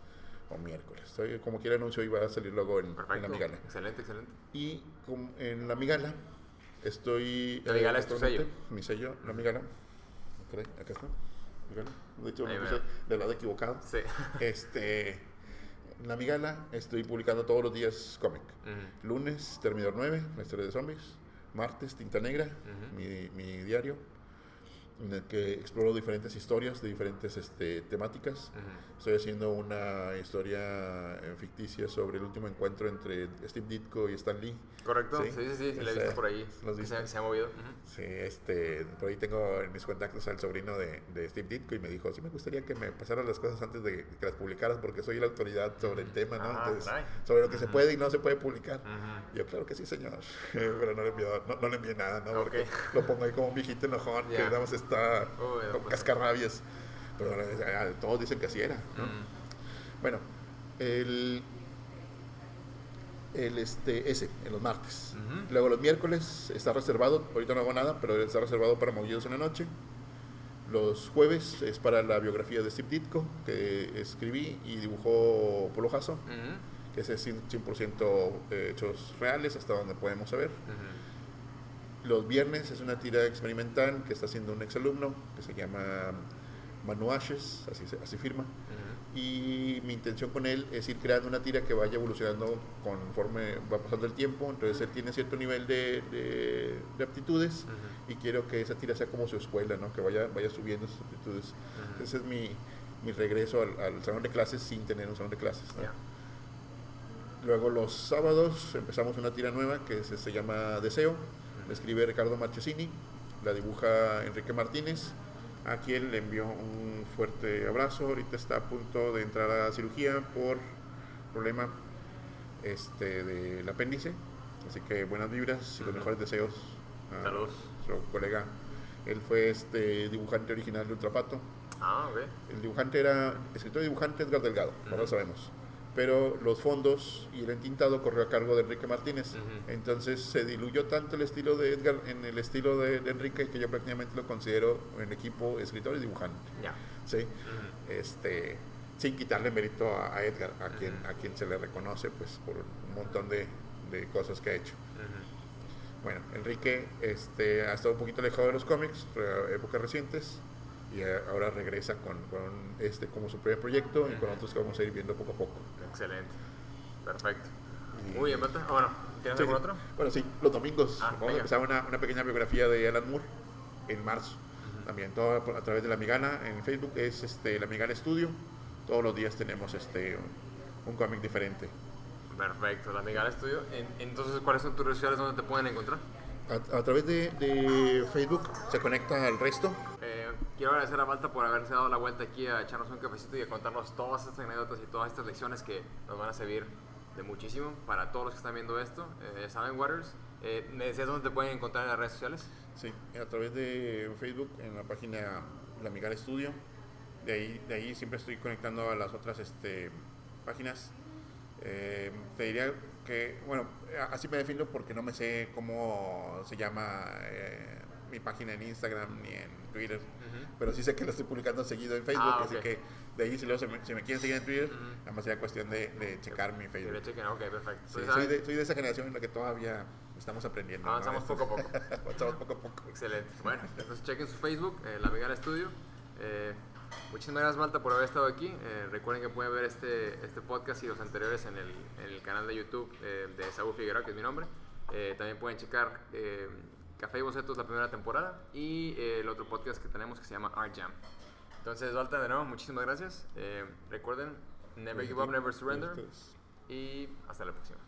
o miércoles. Como quiera anuncio, iba a salir luego en, en la. Migala. Excelente, excelente. Y com- en la Migala estoy... La Migala es tu sello. Mi sello, la Migala. Caray, Acá está. Migala. De hecho, veo. puse del lado equivocado. Sí. Este, en la Migala estoy publicando todos los días cómic. Ujú. Lunes, Terminador 9, la historia de zombies. Martes, Tinta Negra, Ujú. mi, mi diario, en el que exploro diferentes historias de diferentes este, temáticas. Ujú. Estoy haciendo una historia eh, ficticia sobre el último encuentro entre Steve Ditko y Stan Lee. ¿Correcto? Sí. Sí, sí, sí, sí, la he visto por ahí. ¿lo has que Se, se ha movido. Ujú. Sí, este, por ahí tengo en mis contactos al sobrino de, de Steve Ditko y me dijo, sí me gustaría que me pasaran las cosas antes de que las publicaras porque soy la autoridad sobre el tema, ¿no? Ah, Entonces, sobre lo que se Ujú. puede y no se puede publicar. Yo, claro que sí, señor. Pero no le envié, no, no le envié nada, ¿no? Porque Ok. lo pongo ahí como un viejito enojón que Ya. Está con pues. cascarrabias. Pero eh, todos dicen que así era, ¿no? Ujú. Bueno, el, el este, ese, en los martes. Luego los miércoles está reservado, ahorita no hago nada, pero está reservado para Maullidos en la noche. Los jueves es para la biografía de Steve Ditko, que escribí y dibujó Polo Jasso, que es 100% hechos reales hasta donde podemos saber. Los viernes es una tira experimental que está haciendo un exalumno que se llama Manu Ashes, así, se- así firma. Y mi intención con él es ir creando una tira que vaya evolucionando conforme va pasando el tiempo. Entonces él tiene cierto nivel de, de- de aptitudes y quiero que esa tira sea como su escuela, ¿no? que vaya, vaya subiendo sus aptitudes. Ujú. Ese es mi, mi regreso al, al salón de clases sin tener un salón de clases. Luego los sábados empezamos una tira nueva que se, se llama Deseo. La escribe Ricardo Marchesini, la dibuja Enrique Martínez, a quien le envió un fuerte abrazo. Ahorita está a punto de entrar a cirugía por problema este, del apéndice. Así que buenas vibras y los mejores deseos a Saludos. nuestro colega. Él fue este dibujante original de Ultrapato. Ah, ok. El dibujante era, escritor y dibujante Edgar Delgado, no lo Ujú. sabemos. Pero los fondos y el entintado corrió a cargo de Enrique Martínez. Entonces se diluyó tanto el estilo de Edgar en el estilo de, Enrique que yo prácticamente lo considero en equipo escritor y dibujante. ¿sí? Este, sin quitarle mérito a, a Edgar, a quien, a quien se le reconoce pues, por un montón de, de cosas que ha hecho. Bueno, Enrique este, ha estado un poquito alejado de los cómics, re- épocas recientes, y eh, ahora regresa con, con este como su primer proyecto y con otros que vamos a ir viendo poco a poco. Excelente. Perfecto. Muy bien, Beto. Ah, bueno, ¿tienes Sí, algún otro? Bueno, sí, los domingos. Ah, vamos a empezar una, una pequeña biografía de Alan Moore en marzo. Ujú. También todo a través de La Migana en Facebook es este, La Migana Studio. Todos los días tenemos este, un, un cómic diferente. Perfecto, la Migala Estudio. En- Entonces, ¿cuáles son tus redes sociales donde te pueden encontrar? A, a través de, de Facebook se conecta al resto. Eh, quiero agradecer a Malta por haberse dado la vuelta aquí a echarnos un cafecito y a contarnos todas estas anécdotas y todas estas lecciones que nos van a servir de muchísimo para todos los que están viendo esto. Eh, saben, Waters, eh, ¿me decías dónde te pueden encontrar en las redes sociales? Sí, a través de Facebook, en la página La Migara Studio. De ahí, de ahí siempre estoy conectando a las otras este, páginas. Eh, te diría que, bueno, así me defino porque no me sé cómo se llama eh, mi página en Instagram ni en Twitter. Pero sí sé que lo estoy publicando seguido en Facebook, Ah, así que de ahí si, luego se me, si me quieren seguir en Twitter, Ujú. nada más sería cuestión de, de checar mi Facebook. le chequen, ok, perfecto. Sí, Pues, soy, ¿saben? de, soy de esa generación en la que todavía estamos aprendiendo. ¿no? Avanzamos poco a poco. Avanzamos poco a poco. Excelente. Bueno, entonces chequen su Facebook, eh, La Migala Estudio. Eh, muchísimas gracias, Malta, por haber estado aquí. Eh, recuerden que pueden ver este, este podcast y los anteriores en el, en el canal de YouTube eh, de Saúl Figueroa, que es mi nombre. Eh, también pueden checar eh, Café y Bocetos, la primera temporada, y eh, el otro podcast que tenemos que se llama Art Jam. Entonces, Malta, de nuevo, muchísimas gracias. Eh, recuerden, never give up, never surrender. Y hasta la próxima.